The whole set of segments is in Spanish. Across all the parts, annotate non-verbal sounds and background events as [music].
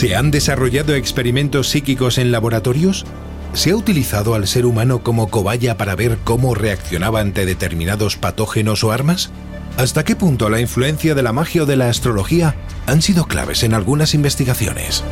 ¿Se han desarrollado experimentos psíquicos en laboratorios? ¿Se ha utilizado al ser humano como cobaya para ver cómo reaccionaba ante determinados patógenos o armas? ¿Hasta qué punto la influencia de la magia o de la astrología han sido claves en algunas investigaciones?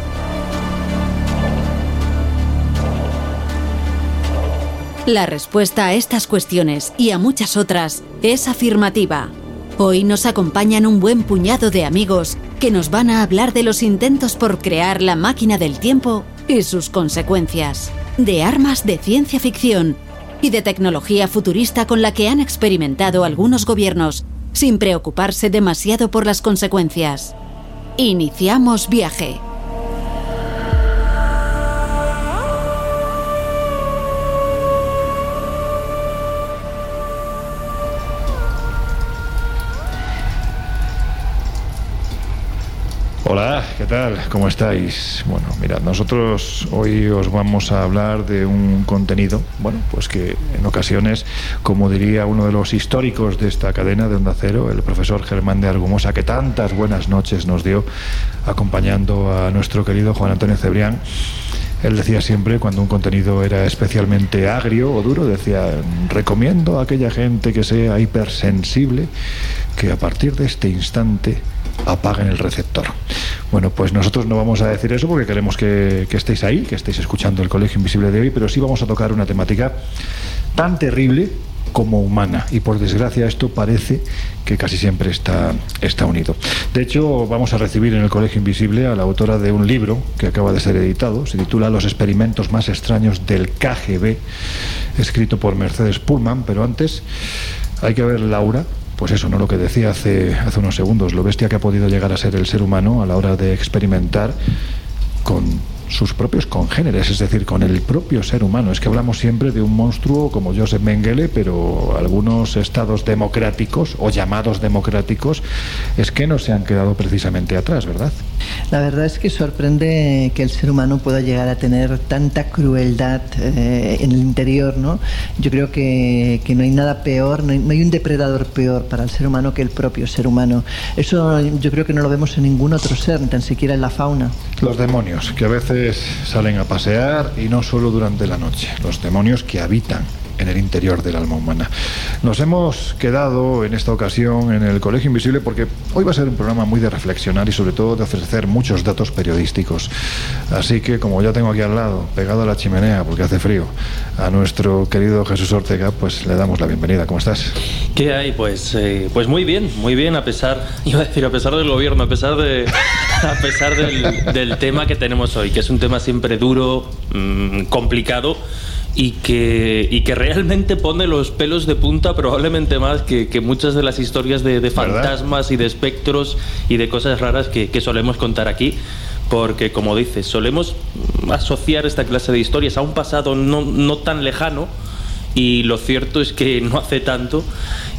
La respuesta a estas cuestiones y a muchas otras es afirmativa. Hoy nos acompañan un buen puñado de amigos que nos van a hablar de los intentos por crear la máquina del tiempo y sus consecuencias, de armas de ciencia ficción y de tecnología futurista con la que han experimentado algunos gobiernos sin preocuparse demasiado por las consecuencias. Iniciamos viaje. Tal? ¿Cómo estáis? Bueno, mirad, nosotros hoy os vamos a hablar de un contenido, bueno, pues que en ocasiones, como diría uno de los históricos de esta cadena de Onda Cero, el profesor Germán de Argumosa, que tantas buenas noches nos dio acompañando a nuestro querido Juan Antonio Cebrián, él decía siempre, cuando un contenido era especialmente agrio o duro, decía, recomiendo a aquella gente que sea hipersensible que a partir de este instante apaguen el receptor. Bueno, pues nosotros no vamos a decir eso porque queremos que, que, estéis ahí, que estéis escuchando el Colegio Invisible de hoy, pero sí vamos a tocar una temática tan terrible como humana y por desgracia esto parece que casi siempre está, está unido. De hecho, vamos a recibir en el Colegio Invisible a la autora de un libro que acaba de ser editado, se titula Los experimentos más extraños del KGB, escrito por Mercedes Pullman, pero antes hay que ver Laura pues eso, ¿no? Lo que decía hace, hace unos segundos, lo bestia que ha podido llegar a ser el ser humano a la hora de experimentar con sus propios congéneres, es decir, con el propio ser humano. Es que hablamos siempre de un monstruo como Joseph Mengele, pero algunos estados democráticos o llamados democráticos es que no se han quedado precisamente atrás, ¿verdad? La verdad es que sorprende que el ser humano pueda llegar a tener tanta crueldad eh, en el interior, ¿no? Yo creo que, que no hay nada peor, no hay, no hay, un depredador peor para el ser humano que el propio ser humano. Eso yo creo que no lo vemos en ningún otro ser, ni tan siquiera en la fauna. Los demonios, que a veces salen a pasear y no solo durante la noche, los demonios que habitan en el interior del alma humana. Nos hemos quedado en esta ocasión en el Colegio Invisible porque hoy va a ser un programa muy de reflexionar y sobre todo de ofrecer muchos datos periodísticos. Así que como ya tengo aquí al lado, pegado a la chimenea porque hace frío, a nuestro querido Jesús Ortega, pues le damos la bienvenida. ¿Cómo estás? ¿Qué hay? Pues, eh, pues muy bien, muy bien, a pesar, [laughs] iba a decir, a pesar del gobierno, a pesar, de, a pesar del, del tema que tenemos hoy, que es un tema siempre duro, mmm, complicado y que, y que realmente pone los pelos de punta probablemente más que, que muchas de las historias de, de fantasmas y de espectros y de cosas raras que, que solemos contar aquí. Porque como dices, solemos asociar esta clase de historias a un pasado no, no tan lejano y lo cierto es que no hace tanto,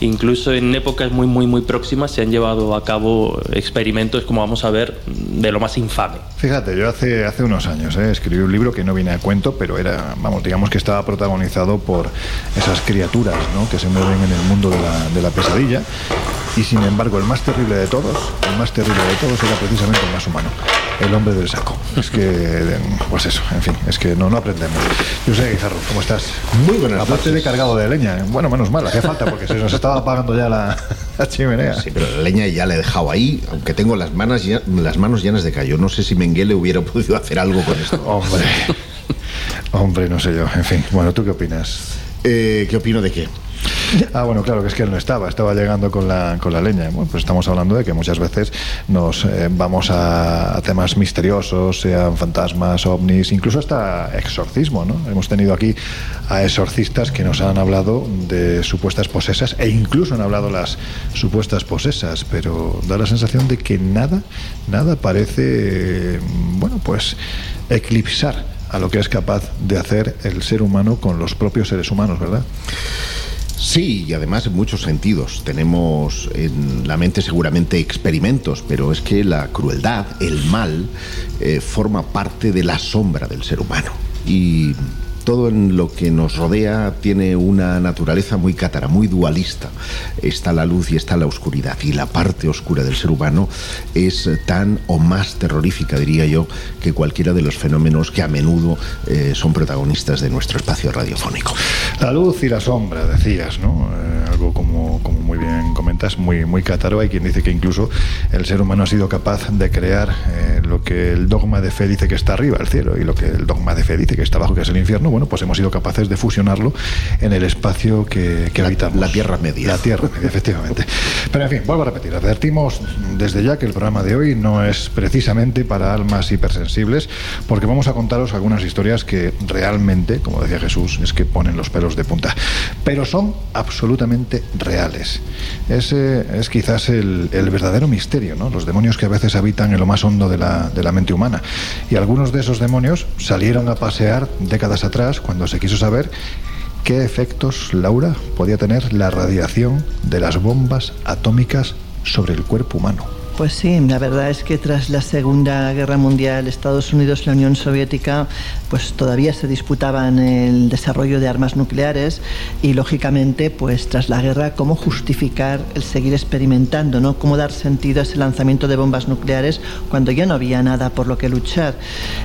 incluso en épocas muy, muy, muy próximas se han llevado a cabo experimentos, como vamos a ver, de lo más infame. Fíjate, yo hace, hace unos años ¿eh? escribí un libro que no viene a cuento, pero era, vamos, digamos que estaba protagonizado por esas criaturas ¿no? que se mueven en el mundo de la, de la pesadilla Y sin embargo, el más terrible de todos, el más terrible de todos era precisamente el más humano, el hombre del saco. Es que, pues eso, en fin, es que no, no aprendemos. Yo sé, Guijarro, ¿cómo estás? Muy buenas Aparte de cargado de leña. Bueno, menos mal, hacía falta porque se nos estaba apagando ya la, [laughs] chimenea. Sí, pero la leña ya la he dejado ahí, aunque tengo las manos, las manos llenas de callo. No sé si Menguele hubiera podido hacer algo con esto. Hombre, [laughs] hombre, no sé yo. En fin, bueno, ¿tú qué opinas? Eh, ¿Qué opino de qué? Ah, bueno, claro, que es que él no estaba, estaba llegando con la, con la leña. Bueno, pues estamos hablando de que muchas veces nos eh, vamos a, temas misteriosos, sean fantasmas, ovnis, incluso hasta exorcismo, ¿no? Hemos tenido aquí a exorcistas que nos han hablado de supuestas posesas e incluso han hablado las supuestas posesas, pero da la sensación de que nada, nada parece, bueno, pues eclipsar a lo que es capaz de hacer el ser humano con los propios seres humanos, ¿verdad? Sí, y además en muchos sentidos. Tenemos en la mente seguramente experimentos, pero es que la crueldad, el mal, eh, forma parte de la sombra del ser humano. Y todo en lo que nos rodea tiene una naturaleza muy cátara, muy dualista. Está la luz y está la oscuridad. Y la parte oscura del ser humano es tan o más terrorífica, diría yo, que cualquiera de los fenómenos que a menudo eh, son protagonistas de nuestro espacio radiofónico. La luz y la sombra, decías, ¿no? Eh, algo como, muy bien comentas, muy, muy cátaro. Hay quien dice que incluso el ser humano ha sido capaz de crear eh, lo que el dogma de fe dice que está arriba, el cielo, y lo que el dogma de fe dice que está abajo, que es el infierno bueno, pues hemos sido capaces de fusionarlo en el espacio que, que habitamos. La Tierra Media. La Tierra Media, efectivamente. Pero en fin, vuelvo a repetir, advertimos desde ya que el programa de hoy no es precisamente para almas hipersensibles, porque vamos a contaros algunas historias que realmente, como decía Jesús, es que ponen los pelos de punta, pero son absolutamente reales. Ese es quizás el, verdadero misterio, ¿no? Los demonios que a veces habitan en lo más hondo de la, de la mente humana. Y algunos de esos demonios salieron a pasear décadas atrás cuando se quiso saber qué efectos, Laura, podía tener la radiación de las bombas atómicas sobre el cuerpo humano. Pues sí, la verdad es que tras la Segunda Guerra Mundial, Estados Unidos y la Unión Soviética, pues todavía se disputaban el desarrollo de armas nucleares y lógicamente, pues tras la guerra, cómo justificar el seguir experimentando, ¿no? Cómo dar sentido a ese lanzamiento de bombas nucleares cuando ya no había nada por lo que luchar.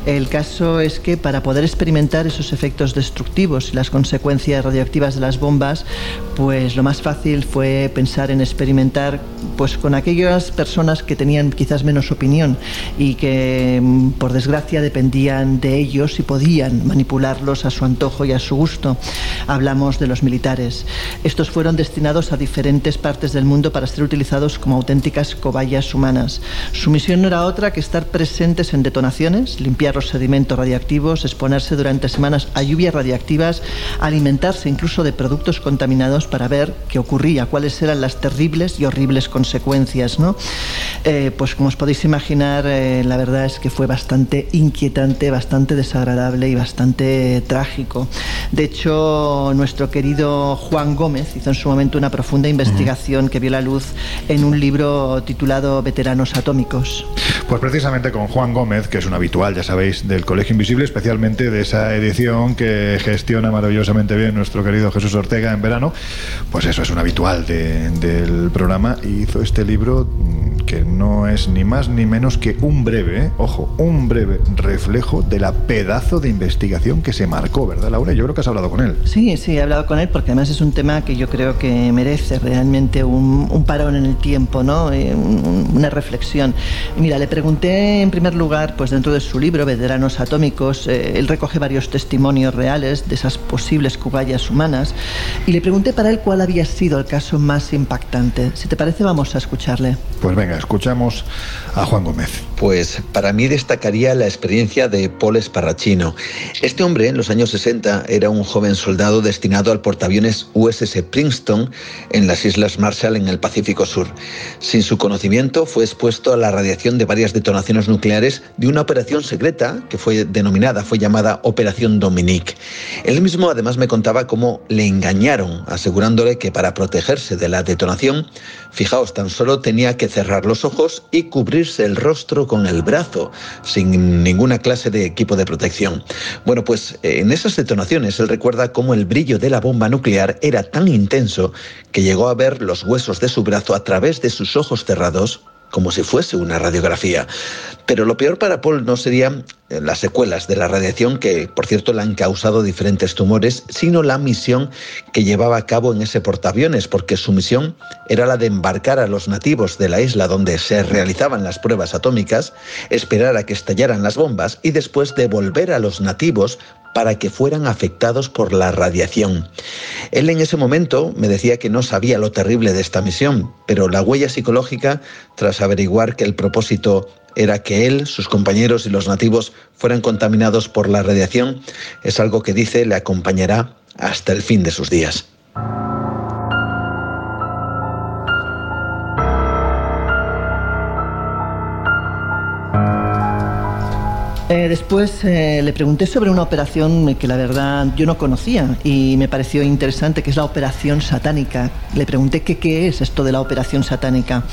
El caso es que para poder experimentar esos efectos destructivos y las consecuencias radioactivas de las bombas, pues lo más fácil fue pensar en experimentar pues con aquellas personas que tenían quizás menos opinión y que mm, por desgracia dependían de ellos y podían manipularlos a su antojo y a su gusto. Hablamos de los militares. Estos fueron destinados a diferentes partes del mundo para ser utilizados como auténticas cobayas humanas. Su misión no era otra que estar presentes en detonaciones, limpiar los sedimentos radiactivos, exponerse durante semanas a lluvias radiactivas, alimentarse incluso de productos contaminados para ver qué ocurría, cuáles eran las terribles y horribles consecuencias. ¿no? Eh, pues como os podéis imaginar, eh, la verdad es que fue bastante inquietante, bastante desagradable y bastante trágico. De hecho, nuestro querido Juan Gómez hizo en su momento una profunda investigación que vio la luz en un libro titulado Veteranos Atómicos. Pues precisamente con Juan Gómez, que es un habitual, ya sabéis, del Colegio Invisible, especialmente de esa edición que gestiona maravillosamente bien nuestro querido Jesús Ortega en verano, pues eso es un habitual del programa y hizo este libro mm, que no es ni más ni menos que un breve, ojo, un breve reflejo de la pedazo de investigación que se marcó, ¿verdad, Laura? Yo creo que has hablado con él. Sí, sí, he hablado con él porque además es un tema que yo creo que merece realmente un, parón en el tiempo, ¿no? Eh, una reflexión. Mira, le pregunté en primer lugar, pues dentro de su libro, Veteranos Atómicos, eh, él recoge varios testimonios reales de esas posibles cubayas humanas y le pregunté para él cuál había sido el caso más impactante. Si te parece, vamos a escucharle. Pues venga, escuchamos a Juan Gómez. Pues para mí destacaría la experiencia de Paul Esparrachino. Este hombre en los años 60 era un joven soldado destinado al portaaviones USS Princeton en las Islas Marshall en el Pacífico Sur. Sin su conocimiento fue expuesto a la radiación de varias detonaciones nucleares de una operación secreta que fue denominada, fue llamada Operación Dominique. Él mismo además me contaba cómo le engañaron, asegurándole que para protegerse de la detonación, fijaos, tan solo tenía que cerrar los ojos y cubrirse el rostro con el brazo, sin ninguna clase de equipo de protección. Bueno, pues en esas detonaciones él recuerda cómo el brillo de la bomba nuclear era tan intenso que llegó a ver los huesos de su brazo a través de sus ojos cerrados como si fuese una radiografía. Pero lo peor para Paul no serían eh, las secuelas de la radiación, que por cierto le han causado diferentes tumores, sino la misión que llevaba a cabo en ese portaaviones, porque su misión era la de embarcar a los nativos de la isla donde se realizaban las pruebas atómicas, esperar a que estallaran las bombas y después devolver a los nativos para que fueran afectados por la radiación. Él en ese momento me decía que no sabía lo terrible de esta misión, pero la huella psicológica, tras averiguar que el propósito era que él, sus compañeros y los nativos fueran contaminados por la radiación, es algo que dice le acompañará hasta el fin de sus días. Eh, después eh, le pregunté sobre una operación que la verdad yo no conocía y me pareció interesante, que es la operación satánica. Le pregunté qué es esto de la operación satánica.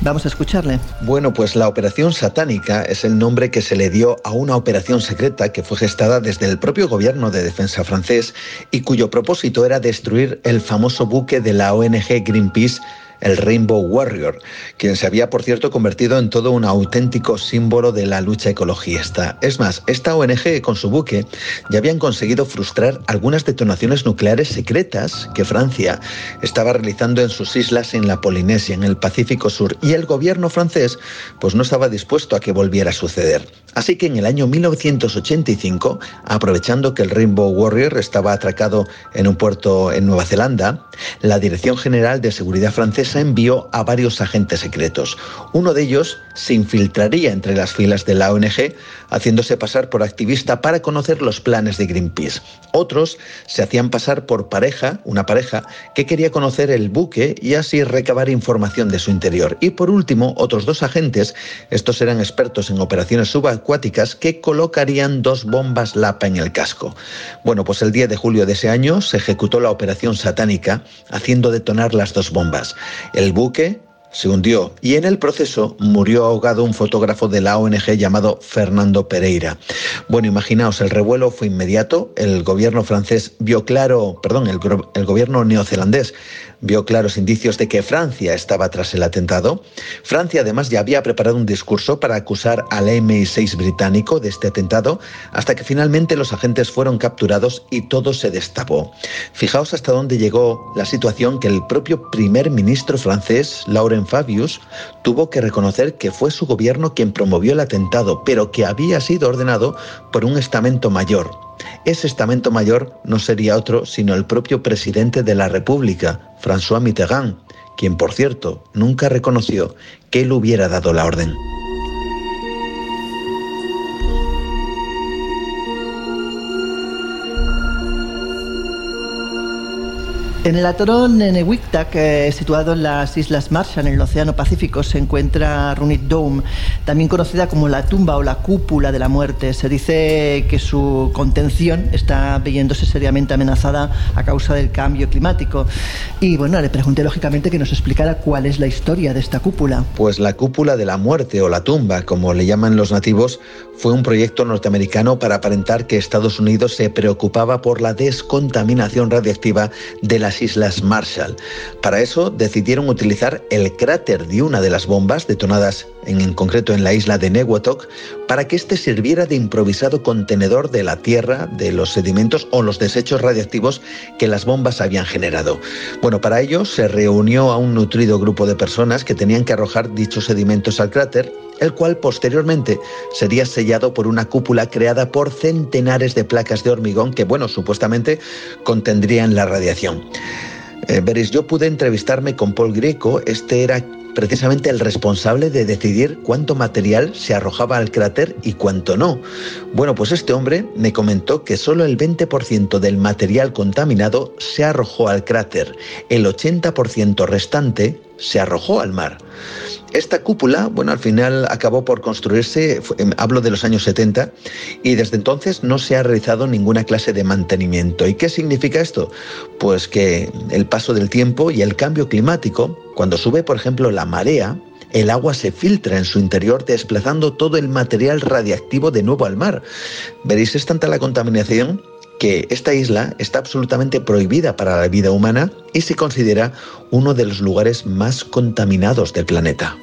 Vamos a escucharle. Bueno, pues la operación satánica es el nombre que se le dio a una operación secreta que fue gestada desde el propio gobierno de defensa francés y cuyo propósito era destruir el famoso buque de la ONG Greenpeace el Rainbow Warrior, quien se había, por cierto, convertido en todo un auténtico símbolo de la lucha ecologista. Es más, esta ONG con su buque ya habían conseguido frustrar algunas detonaciones nucleares secretas que Francia estaba realizando en sus islas en la Polinesia, en el Pacífico Sur, y el gobierno francés pues no estaba dispuesto a que volviera a suceder. Así que en el año 1985, aprovechando que el Rainbow Warrior estaba atracado en un puerto en Nueva Zelanda, la Dirección General de Seguridad francesa envió a varios agentes secretos. Uno de ellos se infiltraría entre las filas de la ONG, haciéndose pasar por activista para conocer los planes de Greenpeace. Otros se hacían pasar por pareja, una pareja que quería conocer el buque y así recabar información de su interior. Y por último, otros dos agentes, estos eran expertos en operaciones subacuáticas, que colocarían dos bombas Lapa en el casco. Bueno, pues el 10 de julio de ese año se ejecutó la operación satánica, haciendo detonar las dos bombas. El buque se hundió y en el proceso murió ahogado un fotógrafo de la ONG llamado Fernando Pereira. Bueno, imaginaos, el revuelo fue inmediato, el gobierno francés vio claro, perdón, el, el gobierno neozelandés vio claros indicios de que Francia estaba tras el atentado. Francia además ya había preparado un discurso para acusar al MI6 británico de este atentado, hasta que finalmente los agentes fueron capturados y todo se destapó. Fijaos hasta dónde llegó la situación que el propio primer ministro francés, Laurent Fabius, tuvo que reconocer que fue su gobierno quien promovió el atentado, pero que había sido ordenado por un estamento mayor, ese estamento mayor no sería otro sino el propio presidente de la República, François Mitterrand, quien por cierto nunca reconoció que él hubiera dado la orden. En el atolón Nenewiktak, eh, situado en las Islas Marshall, en el Océano Pacífico, se encuentra Runit Dome, también conocida como la tumba o la cúpula de la muerte. Se dice que su contención está viéndose seriamente amenazada a causa del cambio climático. Y bueno, le pregunté lógicamente que nos explicara cuál es la historia de esta cúpula. Pues la cúpula de la muerte o la tumba, como le llaman los nativos, fue un proyecto norteamericano para aparentar que Estados Unidos se preocupaba por la descontaminación radiactiva de las Islas Marshall. Para eso decidieron utilizar el cráter de una de las bombas detonadas en, concreto en la isla de Newatok para que éste sirviera de improvisado contenedor de la tierra, de los sedimentos o los desechos radiactivos que las bombas habían generado. Bueno, para ello se reunió a un nutrido grupo de personas que tenían que arrojar dichos sedimentos al cráter el cual posteriormente sería sellado por una cúpula creada por centenares de placas de hormigón que, bueno, supuestamente contendrían la radiación. Eh, veréis, yo pude entrevistarme con Paul Greco, este era precisamente el responsable de decidir cuánto material se arrojaba al cráter y cuánto no. Bueno, pues este hombre me comentó que solo el 20% del material contaminado se arrojó al cráter, el 80% restante se arrojó al mar. Esta cúpula, bueno, al final acabó por construirse, em, hablo de los años 70, y desde entonces no se ha realizado ninguna clase de mantenimiento. ¿Y qué significa esto? Pues que el paso del tiempo y el cambio climático, cuando sube, por ejemplo, la marea, el agua se filtra en su interior desplazando todo el material radiactivo de nuevo al mar. Veréis, es tanta la contaminación que esta isla está absolutamente prohibida para la vida humana y se considera uno de los lugares más contaminados del planeta.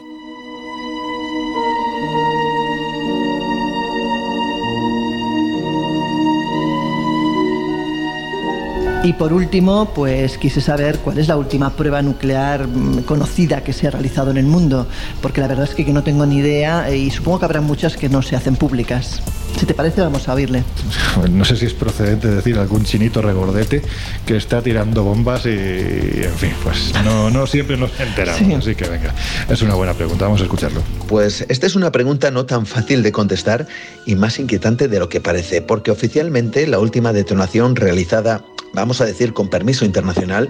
Y por último, pues quise saber cuál es la última prueba nuclear mm, conocida que se ha realizado en el mundo, porque la verdad es que no tengo ni idea y supongo que habrá muchas que no se hacen públicas. Si te parece, vamos a oírle. [laughs] No sé si es procedente decir algún chinito regordete que está tirando bombas y, en fin, pues no, no siempre nos enteramos. Así que venga, es una buena pregunta, vamos a escucharlo. Pues esta es una pregunta no tan fácil de contestar y más inquietante de lo que parece, porque oficialmente la última detonación realizada vamos a decir con permiso internacional,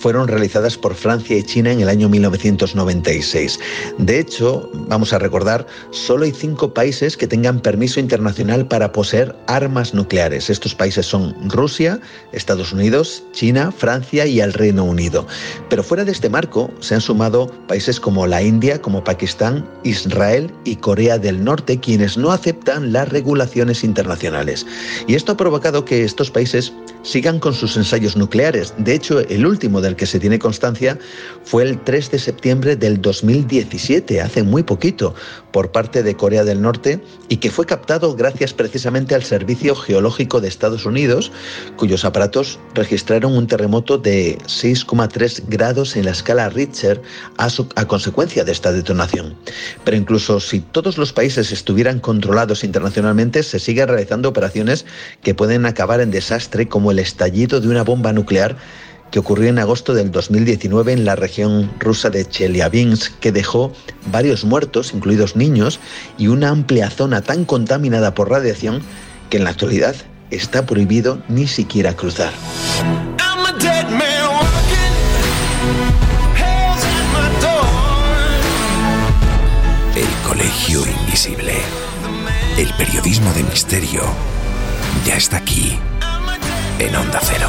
fueron realizadas por Francia y China en el año 1996. De hecho, vamos a recordar, solo hay cinco países que tengan permiso internacional para poseer armas nucleares. Estos países son Rusia, Estados Unidos, China, Francia y el Reino Unido. Pero fuera de este marco se han sumado países como la India, como Pakistán, Israel y Corea del Norte, quienes no aceptan las regulaciones internacionales. Y esto ha provocado que estos países sigan con sus ensayos nucleares. De hecho, el último del que se tiene constancia fue el 3 de septiembre del 2017, hace muy poquito, por parte de Corea del Norte y que fue captado gracias precisamente al Servicio Geológico de Estados Unidos, cuyos aparatos registraron un terremoto de 6,3 grados en la escala Richter a, a consecuencia de esta detonación. Pero incluso si todos los países estuvieran controlados internacionalmente, se siguen realizando operaciones que pueden acabar en desastre como el estallido de una bomba nuclear que ocurrió en agosto del 2019 en la región rusa de Chelyabinsk, que dejó varios muertos, incluidos niños, y una amplia zona tan contaminada por radiación que en la actualidad está prohibido ni siquiera cruzar. El Colegio Invisible. El periodismo de misterio ya está aquí en Onda Cero.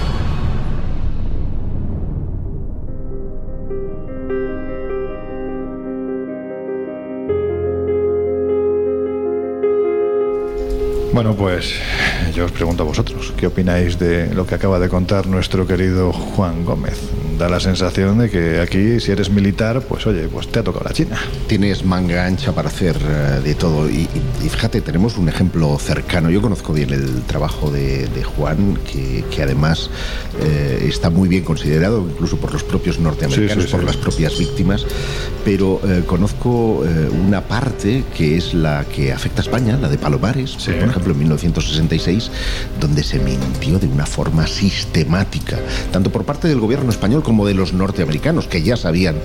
Bueno, pues yo os pregunto a vosotros, ¿qué opináis de lo que acaba de contar nuestro querido Juan Gómez? Da la sensación de que aquí, si eres militar, pues oye, pues te ha tocado la China. Tienes manga ancha para hacer eh, de todo. Y, fíjate, tenemos un ejemplo cercano. Yo conozco bien el trabajo de, Juan, que, además eh, está muy bien considerado, incluso por los propios norteamericanos, por las propias víctimas. Pero eh, conozco una parte que es la que afecta a España, la de Palomares, por ejemplo en 1966, donde se mintió de una forma sistemática, tanto por parte del gobierno español como de los norteamericanos, que ya sabían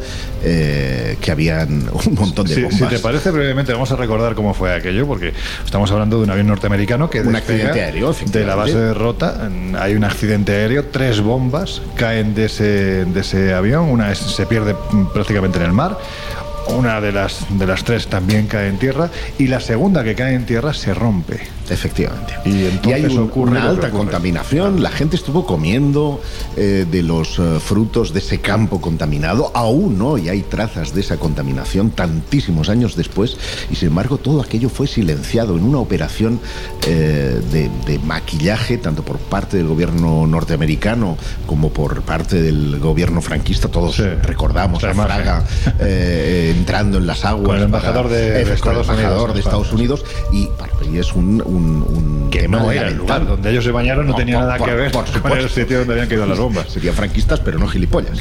eh, que habían [laughs] un montón de bombas. Si te parece, brevemente vamos a recordar cómo fue aquello, porque estamos hablando de un avión norteamericano que un accidente aéreo, de la base de Rota, hay un accidente aéreo, tres bombas caen de ese, de ese avión, una se pierde prácticamente en el mar, una de las, de las tres también cae en tierra y la segunda que cae en tierra se rompe. Efectivamente. Y, entonces hay ocurre una alta contaminación. La gente estuvo comiendo eh, de los eh, frutos de ese campo contaminado. Aún hoy hay trazas de esa contaminación tantísimos años después. Y sin embargo, todo aquello fue silenciado en una operación eh, de, maquillaje, tanto por parte del gobierno norteamericano como por parte del gobierno franquista. Todos recordamos a Fraga entrando en las aguas. el embajador de, Estados, Unidos. Y, es un, un, que no era el lugar donde ellos se bañaron, no, tenía nada que ver con el sitio donde habían quedado las bombas. Serían franquistas, pero no gilipollas.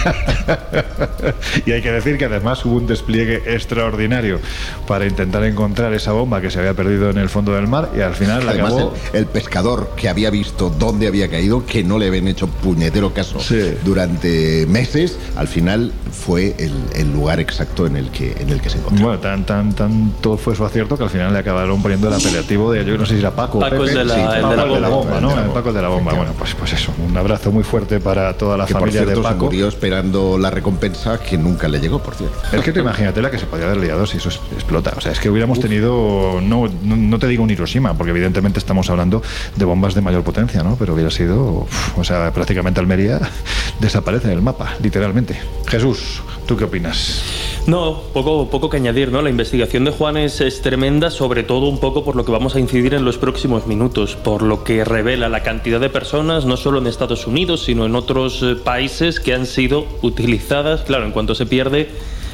[laughs] y hay que decir que además hubo un despliegue extraordinario para intentar encontrar esa bomba que se había perdido en el fondo del mar y al final además el, pescador que había visto dónde había caído, que no le habían hecho puñetero caso durante meses, al final fue el, lugar exacto en el que en el que se encontró. Bueno, tan tan tanto fue su acierto que al final le acabaron poniendo el apelativo de yo no sé si era Paco. Paco de la, bomba, ¿no? Paco de la bomba. Bueno, pues pues eso, un abrazo muy fuerte para toda la familia de Paco. murió esperando la recompensa que nunca le llegó, por cierto. Es que te imagínate la que se podía haber liado si eso explota. O sea, es que hubiéramos tenido, no, no, te digo un Hiroshima, porque evidentemente estamos hablando de bombas de mayor potencia, ¿no? Pero hubiera sido, o sea, prácticamente Almería [laughs] desaparece en el mapa, literalmente. Jesús, ¿tú qué opinas? No, poco, poco que añadir, ¿no? La investigación de Juan es, es, tremenda, sobre todo un poco por lo que vamos a incidir en los próximos minutos, por lo que revela la cantidad de personas, no solo en Estados Unidos, sino en otros eh, países que han sido utilizadas, claro, en cuanto se pierde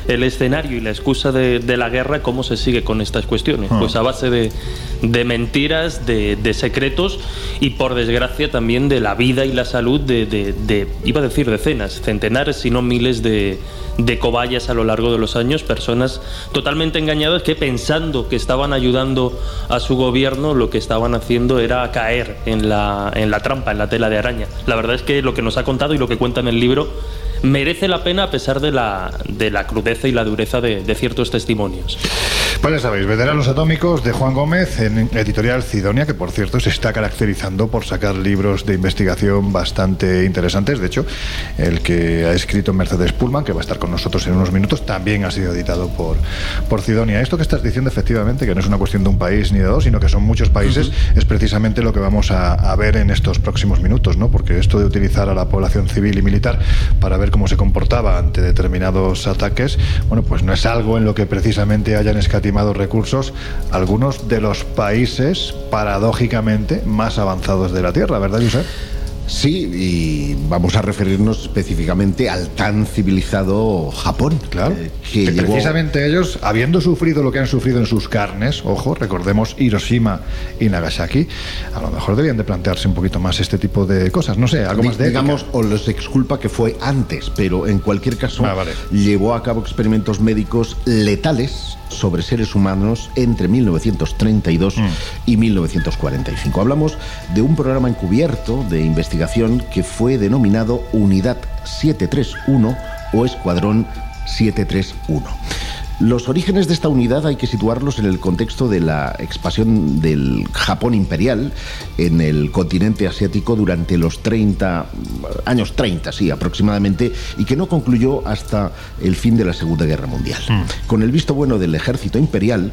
el escenario y la excusa de, la guerra, ¿cómo se sigue con estas cuestiones? Ah. Pues a base de, mentiras, de, secretos y por desgracia también de la vida y la salud de, iba a decir decenas, centenares, si no miles de, cobayas a lo largo de los años, personas totalmente engañadas que pensando que estaban ayudando a su gobierno, lo que estaban haciendo era caer en la, en la trampa, en la tela de araña. La verdad es que lo que nos ha contado y lo que cuenta en el libro merece la pena a pesar de la, de la crudeza y la dureza de, de ciertos testimonios. Pues ya sabéis, Veteranos Atómicos de Juan Gómez en editorial Cidonia, que por cierto se está caracterizando por sacar libros de investigación bastante interesantes. De hecho, el que ha escrito Mercedes Pullman, que va a estar con nosotros en unos minutos, también ha sido editado por, por Cidonia. Esto que estás diciendo, efectivamente, que no es una cuestión de un país ni de dos, sino que son muchos países, es precisamente lo que vamos a, a, ver en estos próximos minutos, ¿no? Porque esto de utilizar a la población civil y militar para ver cómo se comportaba ante determinados ataques, bueno, pues no es algo en lo que precisamente hayan escatimado recursos algunos de los países paradójicamente más avanzados de la Tierra, ¿verdad, Josep? Sí, y vamos a referirnos específicamente al tan civilizado Japón. Claro. Eh, que, precisamente ellos, habiendo sufrido lo que han sufrido en sus carnes, ojo, recordemos Hiroshima y Nagasaki, a lo mejor debían de plantearse un poquito más este tipo de cosas. No sé, algo más de. Digamos, o les exculpa que fue antes, pero en cualquier caso, ah, llevó a cabo experimentos médicos letales sobre seres humanos entre 1932 mm. y 1945. Hablamos de un programa encubierto de investigación que fue denominado Unidad 731 o Escuadrón 731. Los orígenes de esta unidad hay que situarlos en el contexto de la expansión del Japón imperial en el continente asiático durante los 30 años 30, sí, aproximadamente, y que no concluyó hasta el fin de la Segunda Guerra Mundial. Mm. Con el visto bueno del ejército imperial,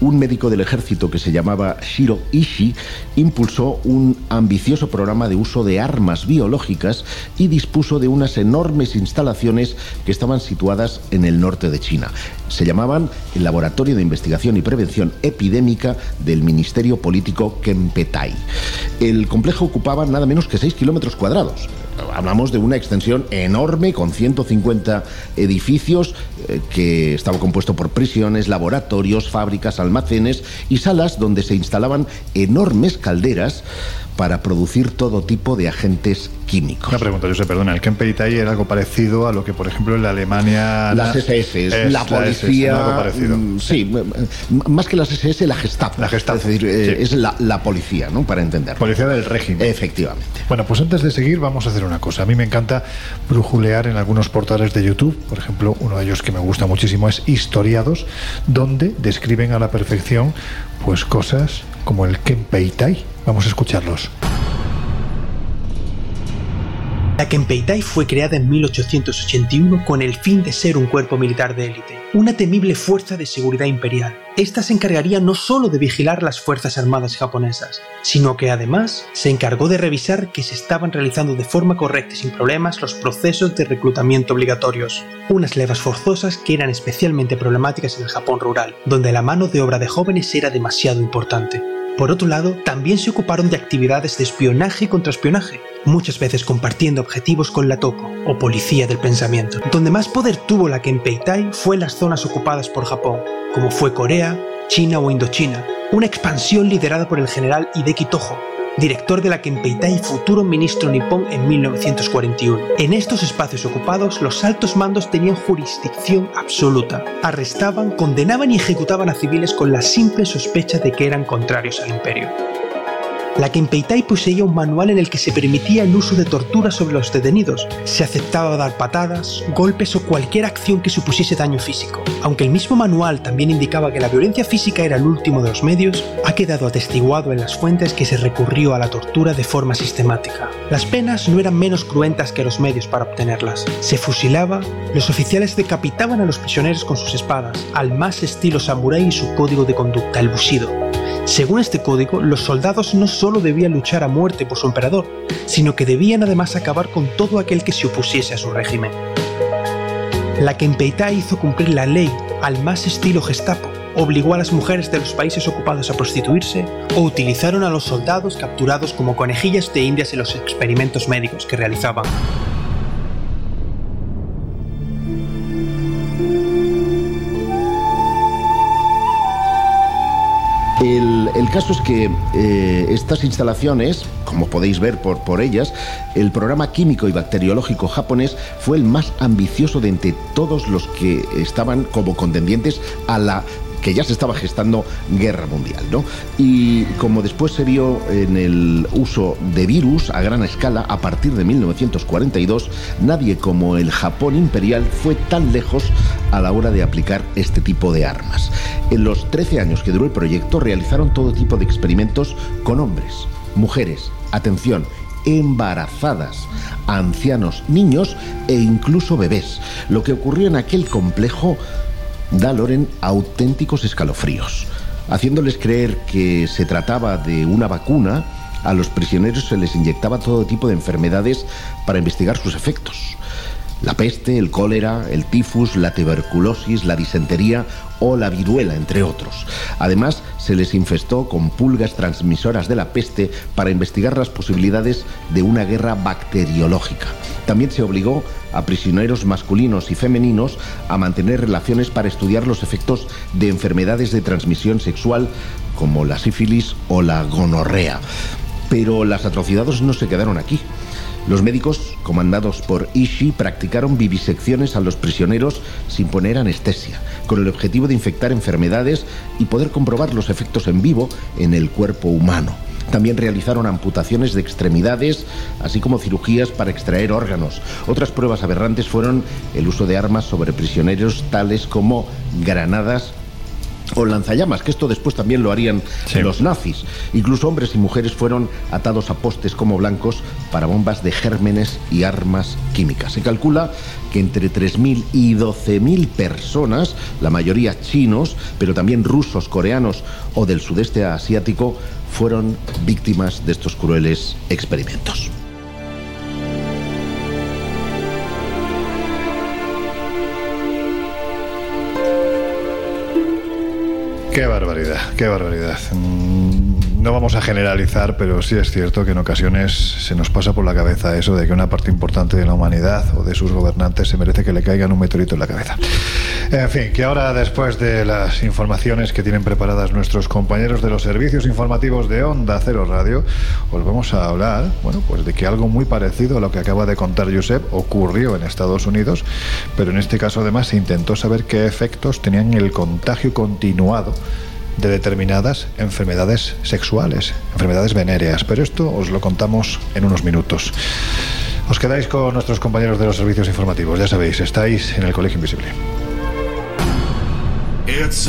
un médico del ejército que se llamaba Shiro Ishii impulsó un ambicioso programa de uso de armas biológicas y dispuso de unas enormes instalaciones que estaban situadas en el norte de China. Se llamaban el Laboratorio de Investigación y Prevención Epidémica del Ministerio Político Kempetai. El complejo ocupaba nada menos que 6 kilómetros cuadrados hablamos de una extensión enorme con 150 edificios eh, que estaba compuesto por prisiones, laboratorios, fábricas, almacenes y salas donde se instalaban enormes calderas para producir todo tipo de agentes químicos. Una pregunta, yo sé, perdona, ¿el Kempeitai era algo parecido a lo que, por ejemplo, en la Alemania... Las SS, la policía... Mm, sí, más que las SS, la Gestapo. La Gestapo. Es decir, eh, es la, policía, ¿no? Para entender. Policía del régimen. Efectivamente. Bueno, pues antes de seguir vamos a hacer una cosa. A mí me encanta brujulear en algunos portales de YouTube. Por ejemplo, uno de ellos que me gusta muchísimo es Historiados, donde describen a la perfección pues cosas como el Kempeitai Vamos a escucharlos. La Kempeitai fue creada en 1881 con el fin de ser un cuerpo militar de élite, una temible fuerza de seguridad imperial. Esta se encargaría no solo de vigilar las fuerzas armadas japonesas, sino que además se encargó de revisar que se estaban realizando de forma correcta y sin problemas los procesos de reclutamiento obligatorios, unas levas forzosas que eran especialmente problemáticas en el Japón rural, donde la mano de obra de jóvenes era demasiado importante. Por otro lado, también se ocuparon de actividades de espionaje y contraespionaje, muchas veces compartiendo objetivos con la Toko, o Policía del Pensamiento. Donde más poder tuvo la Kenpeitai fue en las zonas ocupadas por Japón, como fue Corea, China o Indochina, una expansión liderada por el general Hideki Tojo, director de la Kenpeitai futuro ministro nipón en 1941. En estos espacios ocupados, los altos mandos tenían jurisdicción absoluta. Arrestaban, condenaban y ejecutaban a civiles con la simple sospecha de que eran contrarios al imperio. La Kempeitai poseía un manual en el que se permitía el uso de tortura sobre los detenidos. Se aceptaba dar patadas, golpes o cualquier acción que supusiese daño físico. Aunque el mismo manual también indicaba que la violencia física era el último de los medios, ha quedado atestiguado en las fuentes que se recurrió a la tortura de forma sistemática. Las penas no eran menos cruentas que los medios para obtenerlas. Se fusilaba, los oficiales decapitaban a los prisioneros con sus espadas, al más estilo samurái y su código de conducta, el bushido. Según este código, los soldados no solo debían luchar a muerte por su emperador, sino que debían además acabar con todo aquel que se opusiese a su régimen. La Kempeitai hizo cumplir la ley al más estilo Gestapo, obligó a las mujeres de los países ocupados a prostituirse o utilizaron a los soldados capturados como conejillas de indias en los experimentos médicos que realizaban. El, caso es que eh, estas instalaciones, como podéis ver por, por ellas, el programa químico y bacteriológico japonés fue el más ambicioso de entre todos los que estaban como contendientes a la que ya se estaba gestando guerra mundial, ¿no? Y como después se vio en el uso de virus a gran escala a partir de 1942, nadie como el Japón imperial fue tan lejos a la hora de aplicar este tipo de armas. En los 13 años que duró el proyecto realizaron todo tipo de experimentos con hombres, mujeres, atención, embarazadas, ancianos, niños e incluso bebés. Lo que ocurrió en aquel complejo da Loren auténticos escalofríos. Haciéndoles creer que se trataba de una vacuna, a los prisioneros se les inyectaba todo tipo de enfermedades para investigar sus efectos. La peste, el cólera, el tifus, la tuberculosis, la disentería o la viruela, entre otros. Además, se les infestó con pulgas transmisoras de la peste para investigar las posibilidades de una guerra bacteriológica. También se obligó a prisioneros masculinos y femeninos a mantener relaciones para estudiar los efectos de enfermedades de transmisión sexual como la sífilis o la gonorrea. Pero las atrocidades no se quedaron aquí. Los médicos, comandados por Ishii, practicaron vivisecciones a los prisioneros sin poner anestesia, con el objetivo de infectar enfermedades y poder comprobar los efectos en vivo en el cuerpo humano. También realizaron amputaciones de extremidades, así como cirugías para extraer órganos. Otras pruebas aberrantes fueron el uso de armas sobre prisioneros tales como granadas o lanzallamas, que esto después también lo harían los nazis. Incluso hombres y mujeres fueron atados a postes como blancos para bombas de gérmenes y armas químicas. Se calcula que entre 3.000 y 12.000 personas, la mayoría chinos, pero también rusos, coreanos o del sudeste asiático, fueron víctimas de estos crueles experimentos. Qué barbaridad, qué barbaridad. Mm, no vamos a generalizar, pero sí es cierto que en ocasiones se nos pasa por la cabeza eso de que una parte importante de la humanidad o de sus gobernantes se merece que le caigan un meteorito en la cabeza. En fin, que ahora después de las informaciones que tienen preparadas nuestros compañeros de los servicios informativos de Onda Cero Radio, os vamos a hablar, bueno, pues de que algo muy parecido a lo que acaba de contar Josep ocurrió en Estados Unidos, pero en este caso además se intentó saber qué efectos tenían el contagio continuado de determinadas enfermedades sexuales, enfermedades venéreas. Pero esto os lo contamos en unos minutos. Os quedáis con nuestros compañeros de los servicios informativos, ya sabéis, estáis en el Colegio Invisible. It's.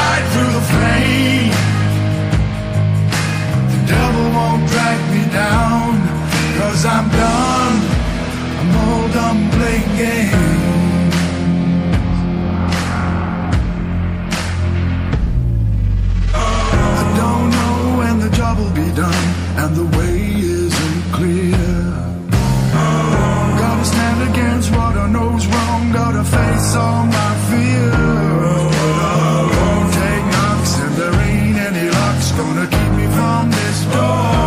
down Cause I'm done. I'm all done playing games. I don't know when the job will be done And the way isn't clear. Gotta stand against what I know's wrong Gotta face all my fears. Won't take knocks in the rain. Any locks gonna keep me from this door.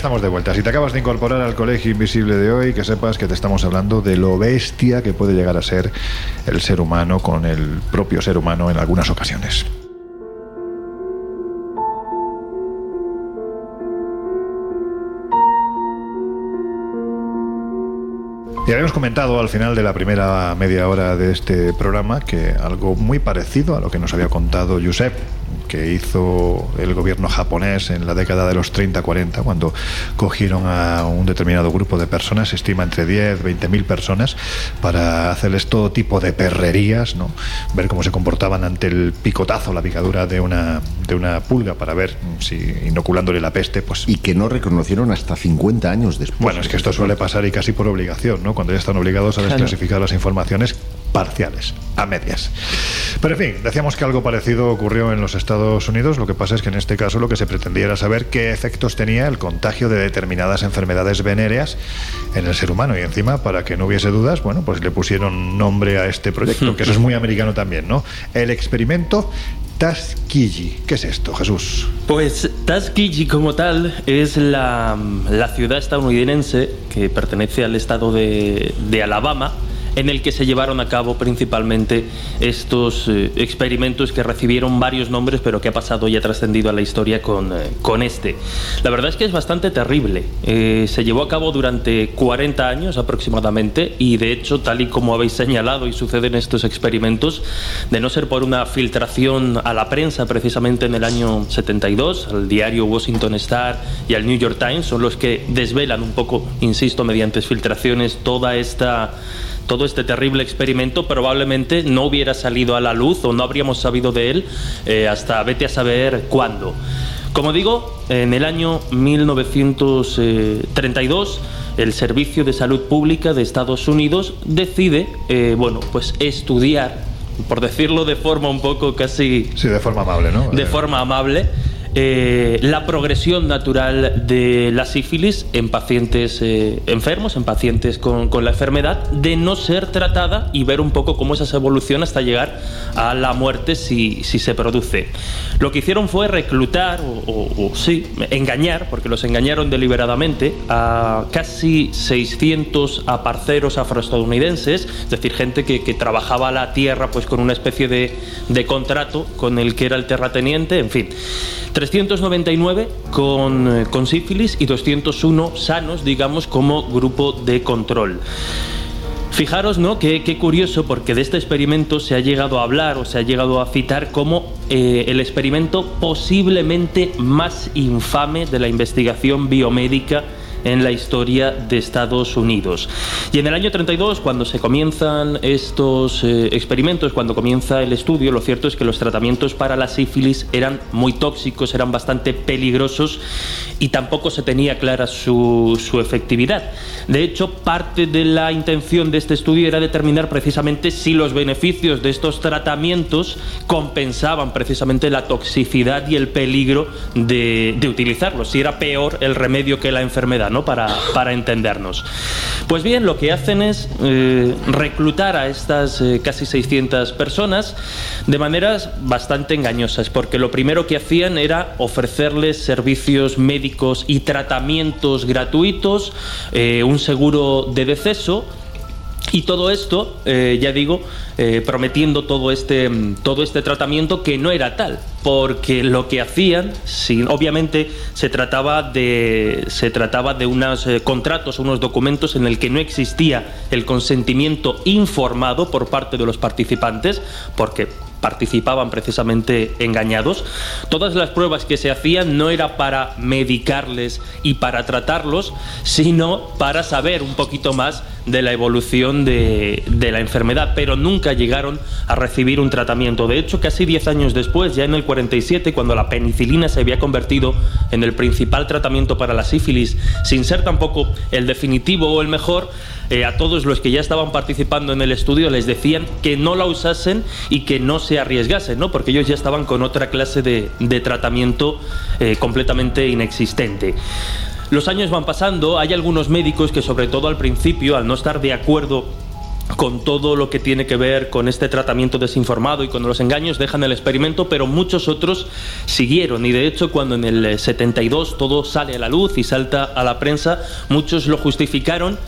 Estamos de vuelta. Si te acabas de incorporar al Colegio Invisible de hoy, que sepas que te estamos hablando de lo bestia que puede llegar a ser el ser humano con el propio ser humano en algunas ocasiones. Y habíamos comentado al final de la primera media hora de este programa que algo muy parecido a lo que nos había contado Josep que hizo el gobierno japonés en la década de los 30-40, cuando cogieron a un determinado grupo de personas, se estima entre 10, 20 mil personas, para hacerles todo tipo de perrerías, ¿no? ver cómo se comportaban ante el picotazo, la picadura de una, de una pulga, para ver si inoculándole la peste. Pues... Y que no reconocieron hasta 50 años después. Bueno, es que esto suele pasar y casi por obligación, ¿no? cuando ya están obligados a desclasificar las informaciones parciales, a medias. Pero en fin, decíamos que algo parecido ocurrió en los Estados Unidos, lo que pasa es que en este caso lo que se pretendía era saber qué efectos tenía el contagio de determinadas enfermedades venéreas en el ser humano y encima, para que no hubiese dudas, bueno, pues le pusieron nombre a este proyecto, [laughs] que eso es muy americano también, ¿no? El experimento Tuskegee. ¿Qué es esto, Jesús? Pues Tuskegee como tal es la, ciudad estadounidense que pertenece al estado de, de Alabama en el que se llevaron a cabo principalmente estos eh, experimentos que recibieron varios nombres, pero que ha pasado y ha trascendido a la historia con, eh, con este. La verdad es que es bastante terrible. Eh, se llevó a cabo durante 40 años aproximadamente y de hecho, tal y como habéis señalado y sucede en estos experimentos, de no ser por una filtración a la prensa precisamente en el año 72, al diario Washington Star y al New York Times, son los que desvelan un poco, insisto, mediante filtraciones toda esta todo este terrible experimento probablemente no hubiera salido a la luz o no habríamos sabido de él eh, hasta vete a saber cuándo. Como digo, en el año 1932 el Servicio de Salud Pública de Estados Unidos decide, eh, bueno, pues estudiar, por decirlo de forma un poco casi... Sí, de forma amable, ¿no? De forma amable eh, la progresión natural de la sífilis en pacientes eh, enfermos, en pacientes con, la enfermedad, de no ser tratada y ver un poco cómo es esa evolución hasta llegar a la muerte si, se produce. Lo que hicieron fue reclutar, o, sí, engañar, porque los engañaron deliberadamente, a casi 600 aparceros afroestadounidenses, es decir, gente que, trabajaba la tierra pues con una especie de, de contrato con el que era el terrateniente, en fin. 399 con, eh, con sífilis y 201 sanos, digamos, como grupo de control. Fijaros, ¿no? Qué, curioso, porque de este experimento se ha llegado a hablar o se ha llegado a citar como eh, el experimento posiblemente más infame de la investigación biomédica en la historia de Estados Unidos. Y en el año 32, cuando se comienzan estos eh, experimentos, cuando comienza el estudio, lo cierto es que los tratamientos para la sífilis eran muy tóxicos, eran bastante peligrosos y tampoco se tenía clara su, efectividad. De hecho, parte de la intención de este estudio era determinar precisamente si los beneficios de estos tratamientos compensaban precisamente la toxicidad y el peligro de utilizarlos, si era peor el remedio que la enfermedad, ¿no? Para, para entendernos. Pues bien, lo que hacen es eh, reclutar a estas eh, casi 600 personas de maneras bastante engañosas, porque lo primero que hacían era ofrecerles servicios médicos y tratamientos gratuitos, eh, un seguro de deceso, y todo esto, eh, ya digo, eh, prometiendo todo este, todo este tratamiento que no era tal, porque lo que hacían, obviamente se trataba de, se trataba de unos eh, contratos, unos documentos en el que no existía el consentimiento informado por parte de los participantes, porque participaban precisamente engañados. Todas las pruebas que se hacían no era para medicarles y para tratarlos, sino para saber un poquito más de la evolución de, de la enfermedad, pero nunca llegaron a recibir un tratamiento. De hecho, casi 10 años después, ya en el 47, cuando la penicilina se había convertido en el principal tratamiento para la sífilis, sin ser tampoco el definitivo o el mejor, eh, a todos los que ya estaban participando en el estudio les decían que no la usasen y que no se arriesgasen, ¿no? porque ellos ya estaban con otra clase de, tratamiento eh, completamente inexistente. Los años van pasando, hay algunos médicos que sobre todo al principio, al no estar de acuerdo con todo lo que tiene que ver con este tratamiento desinformado y con los engaños, dejan el experimento, pero muchos otros siguieron. Y de hecho, cuando en el 72 todo sale a la luz y salta a la prensa, muchos lo justificaron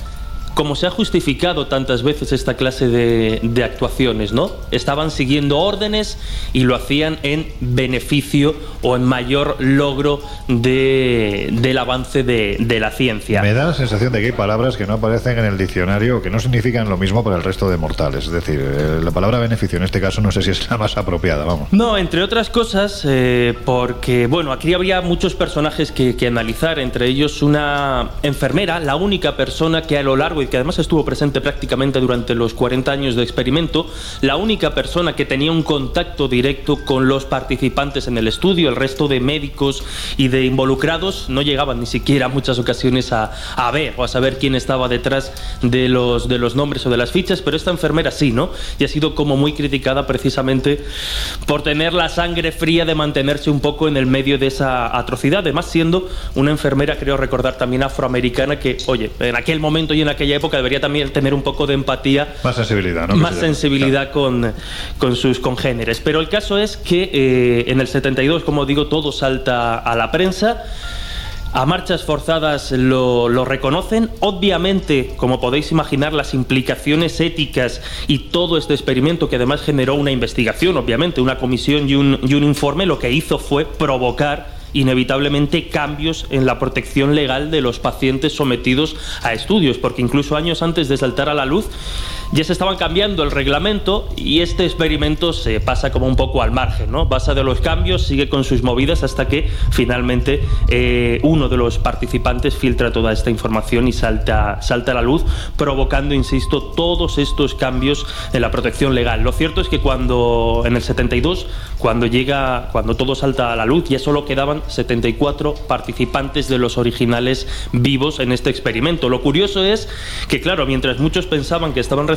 como se ha justificado tantas veces esta clase de, de, actuaciones, ¿no? Estaban siguiendo órdenes y lo hacían en beneficio o en mayor logro de, del avance de, de, la ciencia. Me da la sensación de que hay palabras que no aparecen en el diccionario que no significan lo mismo para el resto de mortales. Es decir, eh, la palabra beneficio en este caso no sé si es la más apropiada, vamos. No, entre otras cosas, eh, porque, bueno, aquí habría muchos personajes que, que analizar, entre ellos una enfermera, la única persona que a lo largo que además estuvo presente prácticamente durante los 40 años de experimento, la única persona que tenía un contacto directo con los participantes en el estudio, el resto de médicos y de involucrados no llegaban ni siquiera muchas ocasiones a, a ver o a saber quién estaba detrás de los, de los nombres o de las fichas, pero esta enfermera sí, ¿no? Y ha sido como muy criticada precisamente por tener la sangre fría de mantenerse un poco en el medio de esa atrocidad, además siendo una enfermera, creo recordar también afroamericana, que, oye, en aquel momento y en aquella época debería también tener un poco de empatía. Más sensibilidad, ¿no? Más sensibilidad claro. con, con, sus congéneres. Pero el caso es que eh, en el 72, como digo, todo salta a la prensa. A marchas forzadas lo, lo, reconocen. Obviamente, como podéis imaginar, las implicaciones éticas y todo este experimento, que además generó una investigación, obviamente, una comisión y un, y un informe, lo que hizo fue provocar inevitablemente cambios en la protección legal de los pacientes sometidos a estudios, porque incluso años antes de saltar a la luz ya se estaban cambiando el reglamento y este experimento se pasa como un poco al margen, ¿no? Pasa de los cambios, sigue con sus movidas hasta que finalmente eh, uno de los participantes filtra toda esta información y salta, salta a la luz, provocando, insisto, todos estos cambios en la protección legal. Lo cierto es que cuando en el 72, cuando llega, cuando todo salta a la luz, ya solo quedaban 74 participantes de los originales vivos en este experimento. Lo curioso es que, claro, mientras muchos pensaban que estaban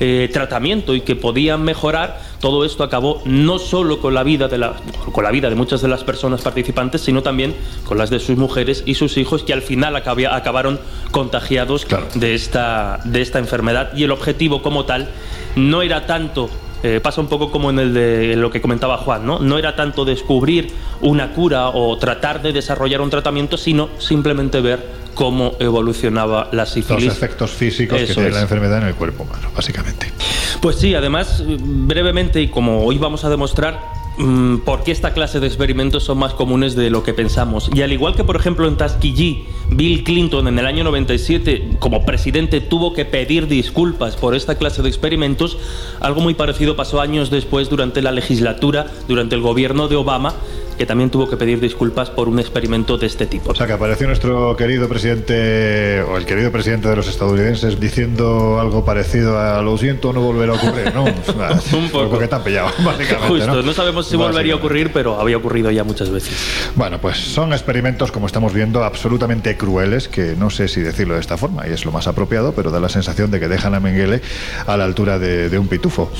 eh, tratamiento y que podían mejorar, todo esto acabó no solo con la vida de la, con la vida de muchas de las personas participantes, sino también con las de sus mujeres y sus hijos que al final acabia, acabaron contagiados claro. de, esta, de esta enfermedad. Y el objetivo como tal no era tanto eh, pasa un poco como en el de en lo que comentaba Juan, ¿no? No era tanto descubrir una cura o tratar de desarrollar un tratamiento, sino simplemente ver cómo evolucionaba la sífilis. Los efectos físicos Eso que tiene es. la enfermedad en el cuerpo humano, básicamente. Pues sí, además, brevemente, y como hoy vamos a demostrar, mm, por qué esta clase de experimentos son más comunes de lo que pensamos. Y al igual que, por ejemplo, en Tuskegee, Bill Clinton en el año 97, como presidente, tuvo que pedir disculpas por esta clase de experimentos, algo muy parecido pasó años después durante la legislatura, durante el gobierno de Obama, que también tuvo que pedir disculpas por un experimento de este tipo. O sea, que apareció nuestro querido presidente, o el querido presidente de los estadounidenses, diciendo algo parecido a lo siento, no volverá a ocurrir, ¿no? [laughs] un poco. Porque te han pillado, [laughs] básicamente. Justo, ¿no? sabemos si volvería a ocurrir, pero había ocurrido ya muchas veces. Bueno, pues son experimentos, como estamos viendo, absolutamente crueles, que no sé si decirlo de esta forma, y es lo más apropiado, pero da la sensación de que dejan a Mengele a la altura de, un pitufo.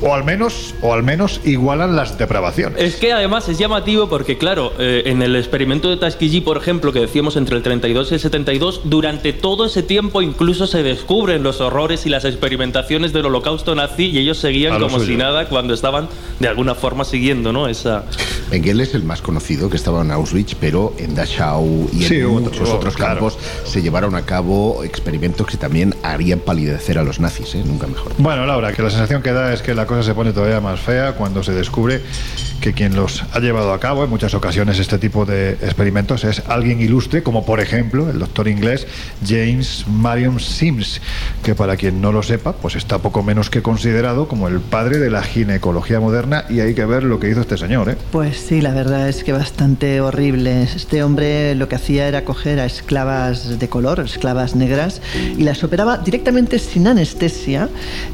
O al menos, o al menos igualan las depravaciones. Es que además es llamativo porque, claro, eh, en el experimento de Tuskegee, por ejemplo, que decíamos entre el 32 y el 72, durante todo ese tiempo incluso se descubren los horrores y las experimentaciones del holocausto nazi y ellos seguían como si nada cuando estaban de alguna forma siguiendo, ¿no? Esa... Mengele es el más conocido, que estaba en Auschwitz, pero en Dachau y en muchos otros campos se llevaron a cabo experimentos que también harían palidecer a los nazis, ¿eh? nunca mejor. Bueno, Laura, que la sensación que da es que la cosa se pone todavía más fea cuando se descubre que quien los ha llevado a cabo en muchas ocasiones este tipo de experimentos es alguien ilustre, como por ejemplo el doctor inglés James Marion Sims, que para quien no lo sepa, pues está poco menos que considerado como el padre de la ginecología moderna y hay que ver lo que hizo este señor. ¿eh? Pues sí, la verdad es que bastante horrible. Este hombre lo que hacía era coger a esclavas de color, esclavas negras, y las operaba directamente sin anestesia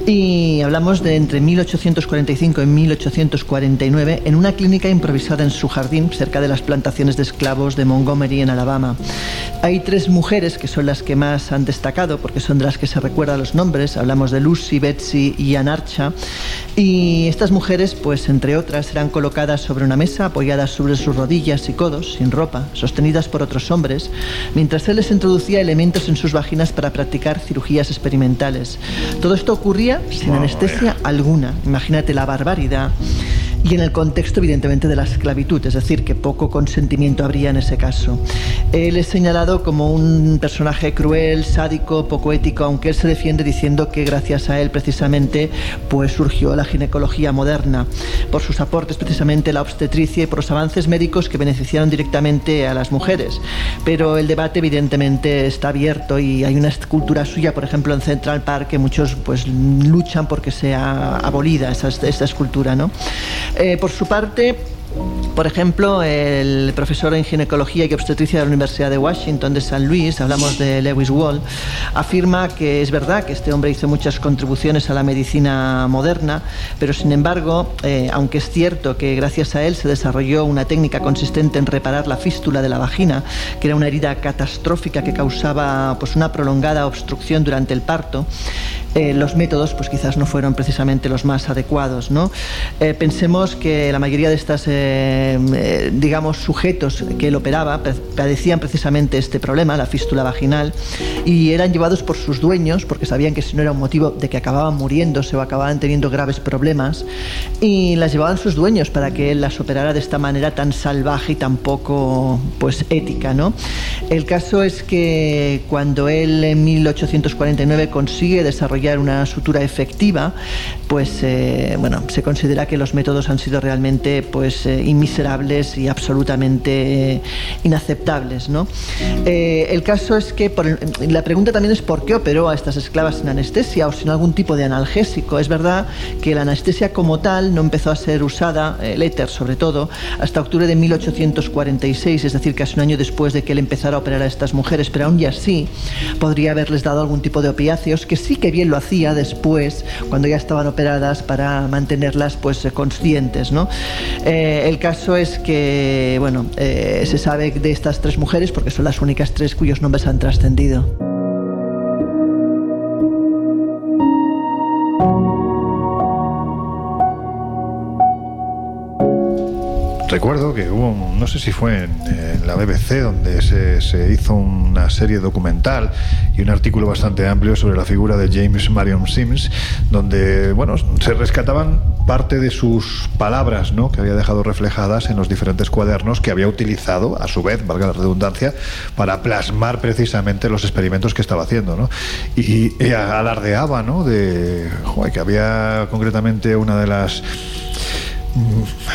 y hablamos de entre 1845 y 1849 en una clínica improvisada en su jardín cerca de las plantaciones de esclavos de Montgomery en Alabama. Hay tres mujeres que son las que más han destacado porque son de las que se recuerdan los nombres. Hablamos de Lucy, Betsy y Anarcha. Y estas mujeres, pues entre otras, eran colocadas sobre una mesa apoyadas sobre sus rodillas y codos, sin ropa, sostenidas por otros hombres, mientras él les introducía elementos en sus vaginas para practicar cirugías experimentales. Todo esto ocurría sin anestesia alguna. Imagínate la barbaridad y en el contexto evidentemente de la esclavitud, es decir, que poco consentimiento habría en ese caso. Él es señalado como un personaje cruel, sádico, poco ético, aunque él se defiende diciendo que gracias a él precisamente pues surgió la ginecología moderna, por sus aportes precisamente la obstetricia y por los avances médicos que beneficiaron directamente a las mujeres. Pero el debate evidentemente está abierto y hay una escultura suya, por ejemplo, en Central Park que muchos pues luchan porque sea abolida esa, esa escultura, ¿no? Eh, por su parte, por ejemplo, el profesor en ginecología y obstetricia de la Universidad de Washington de San Luis, hablamos de Lewis Wall, afirma que es verdad que este hombre hizo muchas contribuciones a la medicina moderna, pero sin embargo, eh, aunque es cierto que gracias a él se desarrolló una técnica consistente en reparar la fístula de la vagina, que era una herida catastrófica que causaba pues, una prolongada obstrucción durante el parto, eh, los métodos pues quizás no fueron precisamente los más adecuados. ¿no? Eh, pensemos que la mayoría de estas eh, digamos, sujetos que él operaba padecían precisamente este problema, la fístula vaginal, y eran llevados por sus dueños porque sabían que si no era un motivo de que acababan muriéndose o acababan teniendo graves problemas, y las llevaban sus dueños para que él las operara de esta manera tan salvaje y tan poco pues, ética. ¿no? El caso es que cuando él en 1849 consigue desarrollar una sutura efectiva, pues eh, bueno, se considera que los métodos han sido realmente pues eh, inmiserables y absolutamente inaceptables. ¿no? Eh, el caso es que la pregunta también es por qué operó a estas esclavas sin anestesia o sin algún tipo de analgésico. Es verdad que la anestesia como tal no empezó a ser usada, el éter sobre todo, hasta octubre de 1846, es decir, casi un año después de que él empezara a operar a estas mujeres, pero aún y así podría haberles dado algún tipo de opiáceos que sí que bien lo hacía después, cuando ya estaban operadas, para mantenerlas pues conscientes. ¿no? Eh, el caso es que, bueno, eh, se sabe de estas tres mujeres porque son las únicas tres cuyos nombres han trascendido. Recuerdo que hubo, no sé si fue en, la BBC, donde se, hizo una serie documental y un artículo bastante amplio sobre la figura de James Marion Sims, donde bueno, se rescataban parte de sus palabras ¿no? que había dejado reflejadas en los diferentes cuadernos que había utilizado, a su vez, valga la redundancia, para plasmar precisamente los experimentos que estaba haciendo. ¿no? Y, alardeaba ¿no? de que había concretamente una de las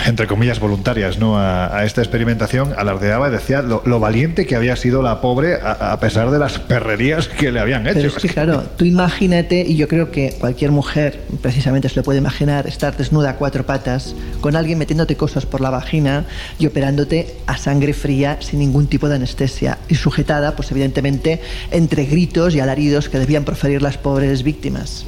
entre comillas, voluntarias ¿no? a, esta experimentación, alardeaba y decía lo, valiente que había sido la pobre a, pesar de las perrerías que le habían hecho. Pero es que, claro, tú imagínate, y yo creo que cualquier mujer precisamente se lo puede imaginar, estar desnuda a cuatro patas, con alguien metiéndote cosas por la vagina y operándote a sangre fría sin ningún tipo de anestesia y sujetada, pues evidentemente, entre gritos y alaridos que debían proferir las pobres víctimas.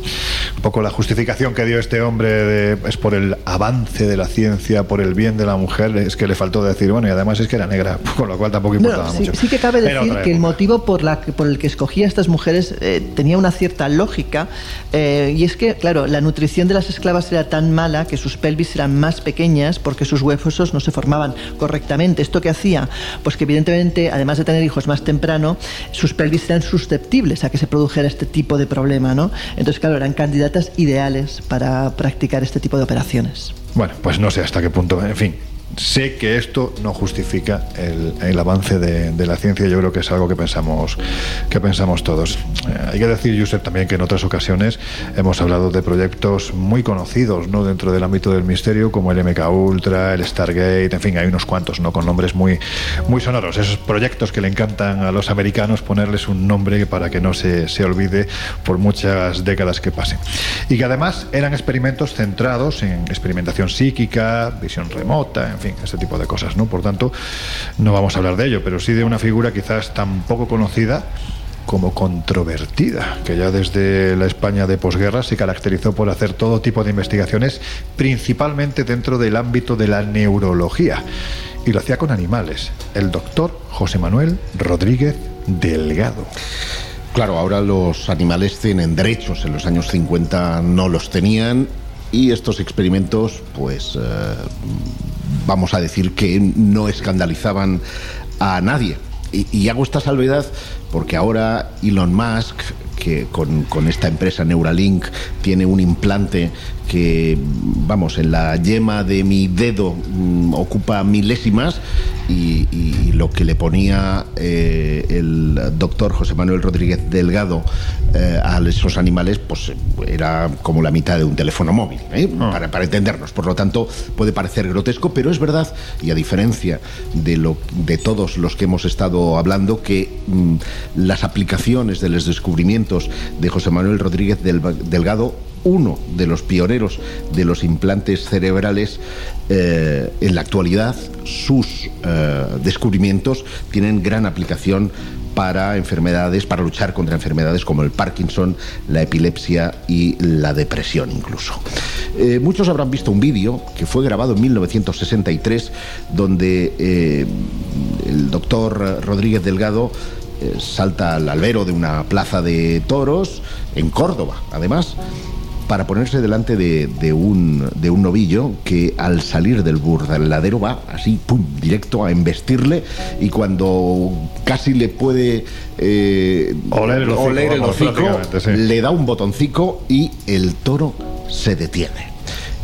Un poco la justificación que dio este hombre es por el avance de la ciencia, por el bien de la mujer, es que le faltó decir, bueno, y además es que era negra, [laughs] con lo cual tampoco importaba sí, mucho. Sí que cabe decir que el motivo por, la, por el que escogía a estas mujeres eh, tenía una cierta lógica, eh, y es que, claro, la nutrición de las esclavas era tan mala que sus pelvis eran más pequeñas porque sus huesos no se formaban correctamente. ¿Esto qué hacía? Pues que evidentemente, además de tener hijos más temprano, sus pelvis eran susceptibles a que se produjera este tipo de problema, ¿no? Entonces, claro, eran candidatas ideales para practicar este tipo de operaciones. Bueno, pues no sé hasta qué punto, en fin, sé que esto no justifica el, avance de, la ciencia, yo creo que es algo que pensamos, que pensamos todos. Eh, hay que decir, Josep, también que en otras ocasiones hemos hablado de proyectos muy conocidos ¿no? dentro del ámbito del misterio, como el MK Ultra, el Stargate, en fin, hay unos cuantos ¿no? con nombres muy, muy sonoros. Esos proyectos que le encantan a los americanos ponerles un nombre para que no se, se olvide por muchas décadas que pasen. Y que además eran experimentos centrados en experimentación psíquica, visión remota, en fin, este tipo de cosas, ¿no? Por tanto, no vamos a hablar de ello, pero sí de una figura quizás tan poco conocida como controvertida, que ya desde la España de posguerra se caracterizó por hacer todo tipo de investigaciones, principalmente dentro del ámbito de la neurología. Y lo hacía con animales, el doctor José Manuel Rodríguez Delgado. Claro, ahora los animales tienen derechos, en los años 50 no los tenían y estos experimentos, pues, eh, vamos a decir que no escandalizaban a nadie. Y, hago esta salvedad porque ahora Elon Musk, que con, con, esta empresa Neuralink tiene un implante que, vamos, en la yema de mi dedo mm, ocupa milésimas y, lo que le ponía eh, el doctor José Manuel Rodríguez Delgado eh, a esos animales, pues era como la mitad de un teléfono móvil, ¿eh? ah. para, para, entendernos. Por lo tanto, puede parecer grotesco, pero es verdad, y a diferencia de, lo, de todos los que hemos estado hablando, que mm, las aplicaciones de los descubrimientos de José Manuel Rodríguez Delgado uno de los pioneros de los implantes cerebrales, eh, en la actualidad sus eh, descubrimientos tienen gran aplicación para enfermedades, para luchar contra enfermedades como el Parkinson, la epilepsia y la depresión incluso. Eh, muchos habrán visto un vídeo que fue grabado en 1963 donde el doctor Rodríguez Delgado salta al albero de una plaza de toros en Córdoba, además para ponerse delante de, un, de un novillo que al salir del burdeladero va así, pum, directo a embestirle y cuando casi le puede eh, oler el hocico, le da un botoncico y el toro se detiene.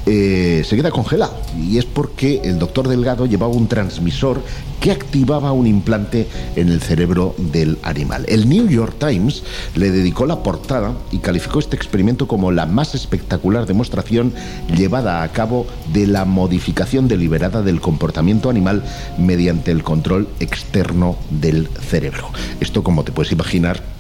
Eh, se queda congelado. Y es porque el doctor Delgado llevaba un transmisor que activaba un implante en el cerebro del animal. El New York Times le dedicó la portada y calificó este experimento como la más espectacular demostración llevada a cabo de la modificación deliberada del comportamiento animal mediante el control externo del cerebro. Esto, como te puedes imaginar,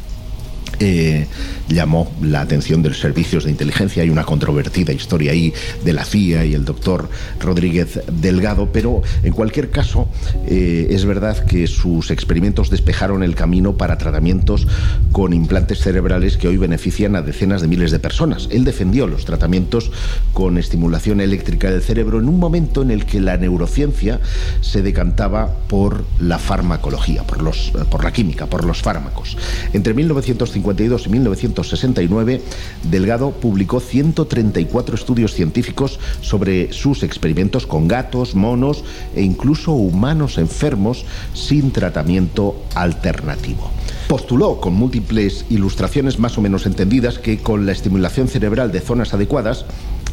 eh, llamó la atención de los servicios de inteligencia. Hay una controvertida historia ahí de la CIA y el doctor Rodríguez Delgado, pero en cualquier caso eh, es verdad que sus experimentos despejaron el camino para tratamientos con implantes cerebrales que hoy benefician a decenas de miles de personas. Él defendió los tratamientos con estimulación eléctrica del cerebro en un momento en el que la neurociencia se decantaba por la farmacología, por, los, por la química, por los fármacos. Entre 1950 y 1969, Delgado publicó 134 estudios científicos sobre sus experimentos con gatos, monos e incluso humanos enfermos sin tratamiento alternativo. Postuló con múltiples ilustraciones más o menos entendidas que con la estimulación cerebral de zonas adecuadas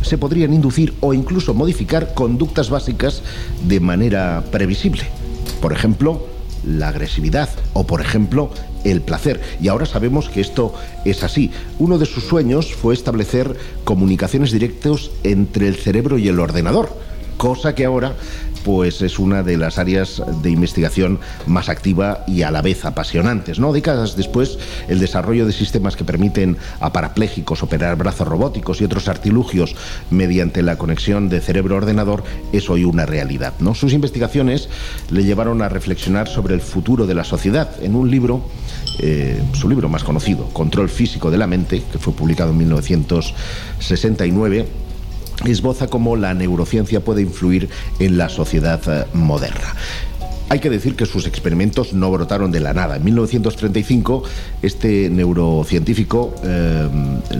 se podrían inducir o incluso modificar conductas básicas de manera previsible. Por ejemplo, la agresividad o, por ejemplo, el placer. Y ahora sabemos que esto es así. Uno de sus sueños fue establecer comunicaciones directas entre el cerebro y el ordenador. cosa que ahora pues es una de las áreas de investigación más activa y a la vez apasionantes. ¿no? Décadas después, el desarrollo de sistemas que permiten a parapléjicos operar brazos robóticos y otros artilugios mediante la conexión de cerebro-ordenador es hoy una realidad. ¿no? Sus investigaciones le llevaron a reflexionar sobre el futuro de la sociedad en un libro eh, su libro más conocido, Control Físico de la Mente, que fue publicado en 1969 esboza cómo la neurociencia puede influir en la sociedad eh, moderna. Hay que decir que sus experimentos no brotaron de la nada. En 1935, este neurocientífico eh,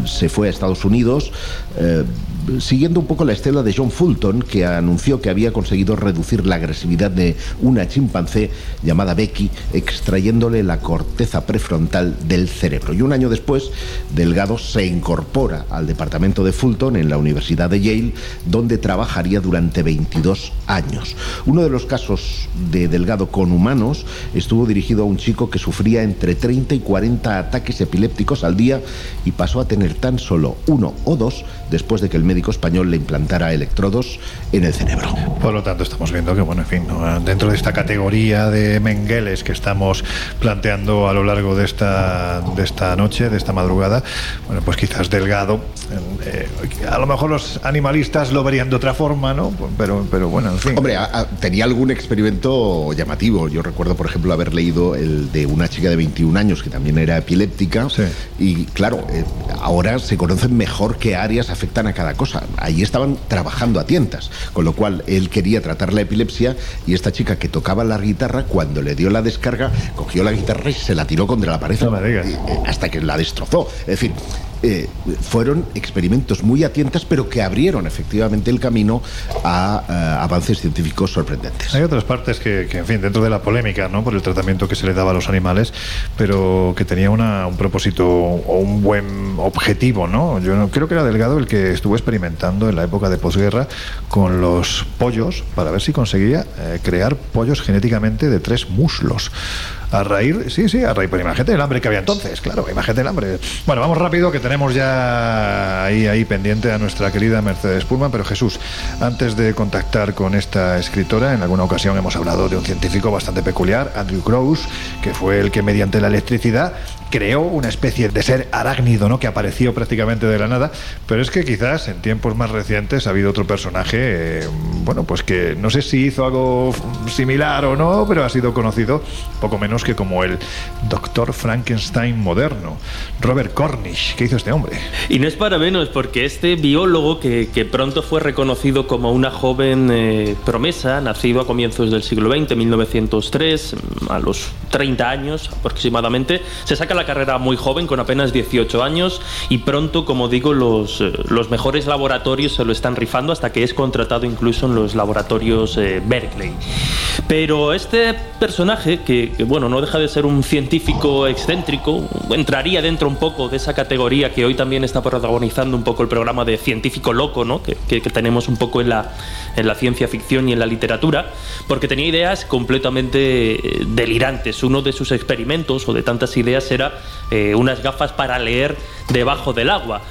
se fue a Estados Unidos eh, siguiendo un poco la estela de John Fulton, que anunció que había conseguido reducir la agresividad de una chimpancé llamada Becky, extrayéndole la corteza prefrontal del cerebro. Y un año después, Delgado se incorpora al departamento de Fulton en la Universidad de Yale, donde trabajaría durante 22 años. Uno de los casos de Delgado con humanos estuvo dirigido a un chico que sufría entre 30 y 40 ataques epilépticos al día y pasó a tener tan solo uno o dos después de que el médico español le implantara electrodos en el cerebro. Por lo tanto, estamos viendo que, bueno, en fin, dentro de esta categoría de Mengeles que estamos planteando a lo largo de esta, de esta noche, de esta madrugada, bueno, pues quizás Delgado, eh, a lo mejor los animalistas lo verían de otra forma, ¿no? Pero, pero bueno, en fin. Hombre, tenía algún experimento llamativo. Yo recuerdo, por ejemplo, haber leído el de una chica de 21 años que también era epiléptica. Y claro, eh, ahora se conocen mejor qué áreas afectan a cada cosa. Ahí estaban trabajando a tientas, con lo cual él quería tratar la epilepsia y esta chica que tocaba la guitarra, cuando le dio la descarga, cogió la guitarra y se la tiró contra la pared eh, hasta que la destrozó. Es decir, eh, fueron experimentos muy a pero que abrieron efectivamente el camino a, eh, avances científicos sorprendentes. Hay otras partes que, en fin, dentro de la polémica, ¿no? Por el tratamiento que se le daba a los animales, pero que tenía un propósito o un buen objetivo, ¿no? Yo no, creo que era Delgado el que estuvo experimentando en la época de posguerra con los pollos para ver si conseguía eh, crear pollos genéticamente de tres muslos. A raíz, sí, sí, a raíz, pues imagínate el hambre que había entonces, claro, imagínate el hambre. Bueno, vamos rápido que tenemos ya ahí, ahí pendiente a nuestra querida Mercedes Pullman, pero Jesús, antes de contactar con esta escritora, en alguna ocasión hemos hablado de un científico bastante peculiar, Andrew Gross, que fue el que mediante la electricidad creó una especie de ser arácnido, ¿no? Que apareció prácticamente de la nada. Pero es que quizás en tiempos más recientes ha habido otro personaje, eh, bueno, pues que no sé si hizo algo similar o no, pero ha sido conocido poco menos que como el Doctor Frankenstein moderno, Robert Cornish. ¿Qué hizo este hombre? Y no es para menos, porque este biólogo que, pronto fue reconocido como una joven eh, promesa, nacido a comienzos del siglo XX, 1903, a los 30 años aproximadamente, se saca la carrera muy joven, con apenas 18 años, y pronto, como digo, los, eh, los mejores laboratorios se lo están rifando hasta que es contratado incluso en los laboratorios eh, Berkeley. Pero este personaje, que, bueno, no deja de ser un científico excéntrico, entraría dentro un poco de esa categoría que hoy también está protagonizando un poco el programa de científico loco, ¿no? que, que, tenemos un poco en la, en la ciencia ficción y en la literatura, porque tenía ideas completamente eh, delirantes. Uno de sus experimentos o de tantas ideas era eh, unas gafas para leer debajo del agua.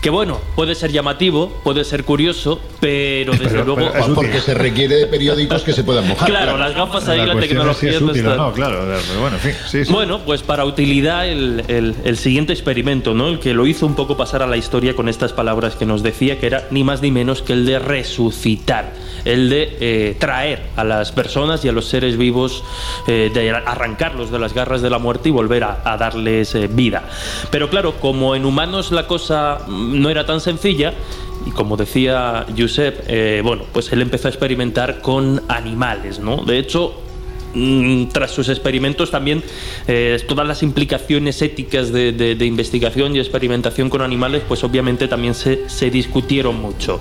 Que bueno, puede ser llamativo, puede ser curioso, pero desde luego. porque se requiere de periódicos que se puedan mojar. Claro, las gafas ahí, la, tecnología. Es útil, no, claro, bueno, en fin, sí, sí. Bueno, pues para utilidad, el, el, el, siguiente experimento, ¿no? El que lo hizo un poco pasar a la historia con estas palabras que nos decía, que era ni más ni menos que el de resucitar, el de eh, traer a las personas y a los seres vivos, eh, de arrancarlos de las garras de la muerte y volver a, a darles eh, vida. Pero claro, como en humanos la cosa no era tan sencilla y como decía Josep, eh, bueno, pues él empezó a experimentar con animales, ¿no? De hecho, tras sus experimentos también eh, todas las implicaciones éticas de, investigación y experimentación con animales pues obviamente también se, se discutieron mucho.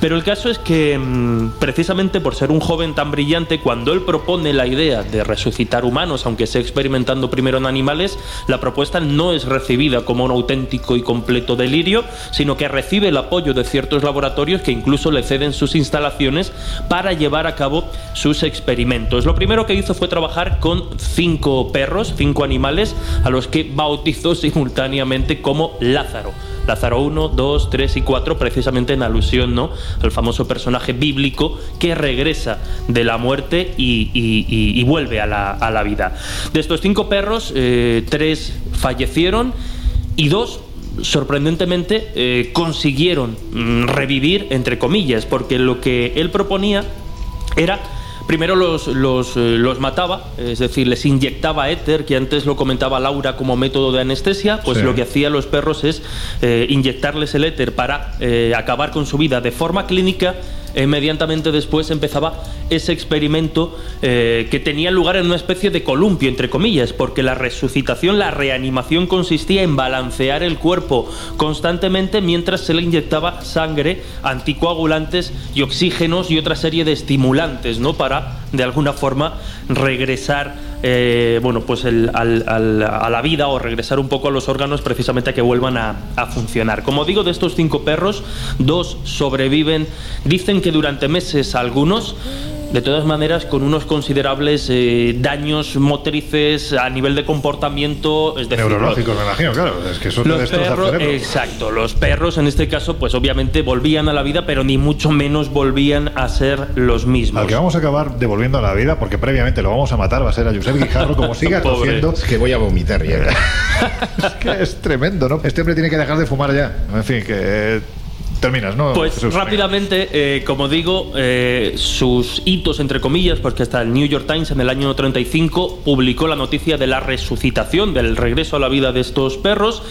Pero el caso es que mm, precisamente por ser un joven tan brillante cuando él propone la idea de resucitar humanos aunque sea experimentando primero en animales la propuesta no es recibida como un auténtico y completo delirio sino que recibe el apoyo de ciertos laboratorios que incluso le ceden sus instalaciones para llevar a cabo sus experimentos. Lo primero que hizo fue trabajar con cinco perros, cinco animales, a los que bautizó simultáneamente como Lázaro. Lázaro 1, 2, 3 y 4, precisamente en alusión ¿no? al famoso personaje bíblico que regresa de la muerte y, vuelve a la, vida. De estos cinco perros, eh, tres fallecieron y dos sorprendentemente eh, consiguieron mm, revivir, entre comillas, porque lo que él proponía era Primero los, los, eh, los, mataba, es decir, les inyectaba éter, que antes lo comentaba Laura como método de anestesia, pues lo que hacía los perros es eh, inyectarles el éter para acabar con su vida de forma clínica inmediatamente después empezaba ese experimento eh, que tenía lugar en una especie de columpio, entre comillas, porque la resucitación, la reanimación consistía en balancear el cuerpo constantemente mientras se le inyectaba sangre, anticoagulantes y oxígenos y otra serie de estimulantes, ¿no? Para, de alguna forma, regresar eh, bueno, pues a la vida o regresar un poco a los órganos precisamente a que vuelvan a, funcionar. Como digo, de estos cinco perros, dos sobreviven, dicen que durante meses algunos de todas maneras con unos considerables eh, daños motrices a nivel de comportamiento es decir, neurológicos me imagino claro es que eso los perros, exacto los perros en este caso pues obviamente volvían a la vida pero ni mucho menos volvían a ser los mismos. Al que vamos a acabar devolviendo a la vida porque previamente lo vamos a matar va a ser a Josep Guijarro como siga [laughs] tosiendo. Es que voy a vomitar ya. [laughs] Es que es tremendo ¿no? este hombre tiene que dejar de fumar ya. En fin que terminas, ¿no? Pues rápidamente, eh, como digo, eh, sus hitos, entre comillas, porque hasta el New York Times en el año 35 publicó la noticia de la resucitación, del regreso a la vida de estos perros.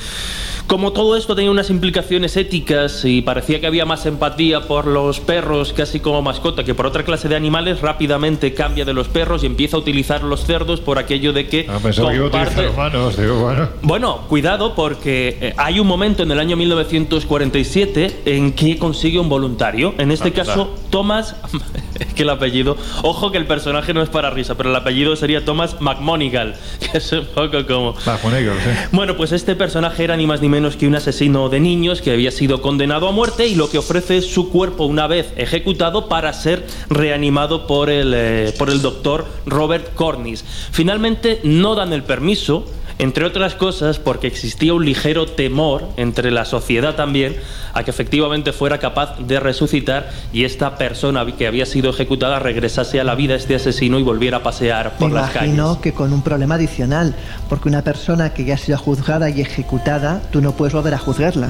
Como todo esto tenía unas implicaciones éticas y parecía que había más empatía por los perros casi como mascota que por otra clase de animales, rápidamente cambia de los perros y empieza a utilizar los cerdos por aquello de que... Ah, utilizar humanos, digo, bueno. Bueno, cuidado porque eh, hay un momento en el año 1947 en que consigue un voluntario. En este ah, caso, Thomas... [laughs] que el apellido... Ojo que el personaje no es para risa, pero el apellido sería Thomas McMonigal, [laughs] que es un poco como... McMonigal, sí. Bueno, pues este personaje era ni más ni menos que un asesino de niños que había sido condenado a muerte y lo que ofrece es su cuerpo una vez ejecutado para ser reanimado por el, eh, por el doctor Robert Cornish. Finalmente no dan el permiso entre otras cosas porque existía un ligero temor entre la sociedad también a que efectivamente fuera capaz de resucitar y esta persona que había sido ejecutada regresase a la vida este asesino y volviera a pasear por las calles. Imagino que con un problema adicional, porque una persona que ya ha sido juzgada y ejecutada, tú no puedes volver a juzgarla.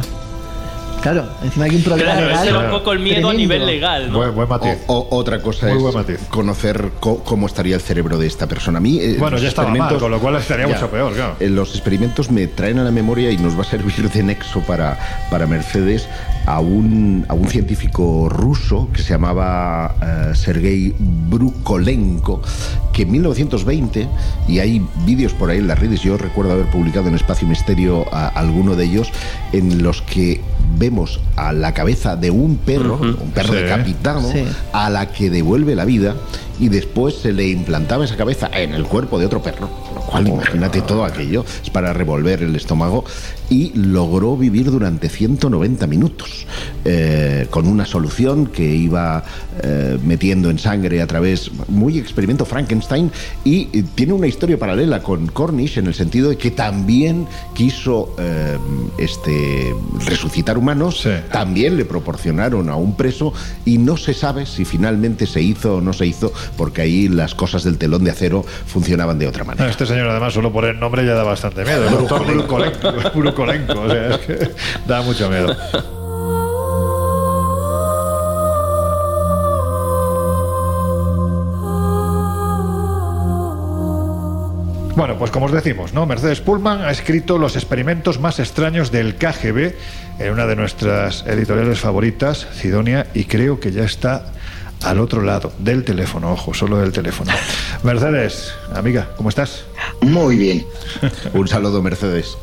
Claro, encima hay un problema claro, legal. Ese un poco el miedo a nivel legal, ¿no? Buen, matiz. O, otra cosa es conocer cómo estaría el cerebro de esta persona. A mí, eh, bueno, ya estaba mal, con lo cual estaría mucho peor, claro. Eh, los experimentos me traen a la memoria y nos va a servir de nexo para, para Mercedes a un, a un científico ruso que se llamaba uh, Sergei Brukolenko, que en 1920, y hay vídeos por ahí en las redes, yo recuerdo haber publicado en Espacio Misterio a, alguno de ellos, en los que vemos a la cabeza de un perro, un perro decapitado, a la que devuelve la vida y después se le implantaba esa cabeza en el cuerpo de otro perro, lo cual imagínate todo aquello, es para revolver el estómago y logró vivir durante 190 minutos eh, con una solución que iba eh, metiendo en sangre a través, muy experimento Frankenstein y eh, tiene una historia paralela con Cornish en el sentido de que también quiso este, resucitar humanos, también le proporcionaron a un preso y no se sabe si finalmente se hizo o no se hizo porque ahí las cosas del telón de acero funcionaban de otra manera. Este señor además solo por el nombre ya da bastante miedo, Brukolenko, o sea, es que da mucho miedo. Bueno, pues como os decimos, ¿no? Mercedes Pullman ha escrito los experimentos más extraños del KGB en una de nuestras editoriales favoritas, Sidonia, y creo que ya está al otro lado del teléfono, ojo, solo del teléfono. [laughs] Mercedes, amiga, ¿cómo estás? Muy bien. [laughs] Un saludo, Mercedes.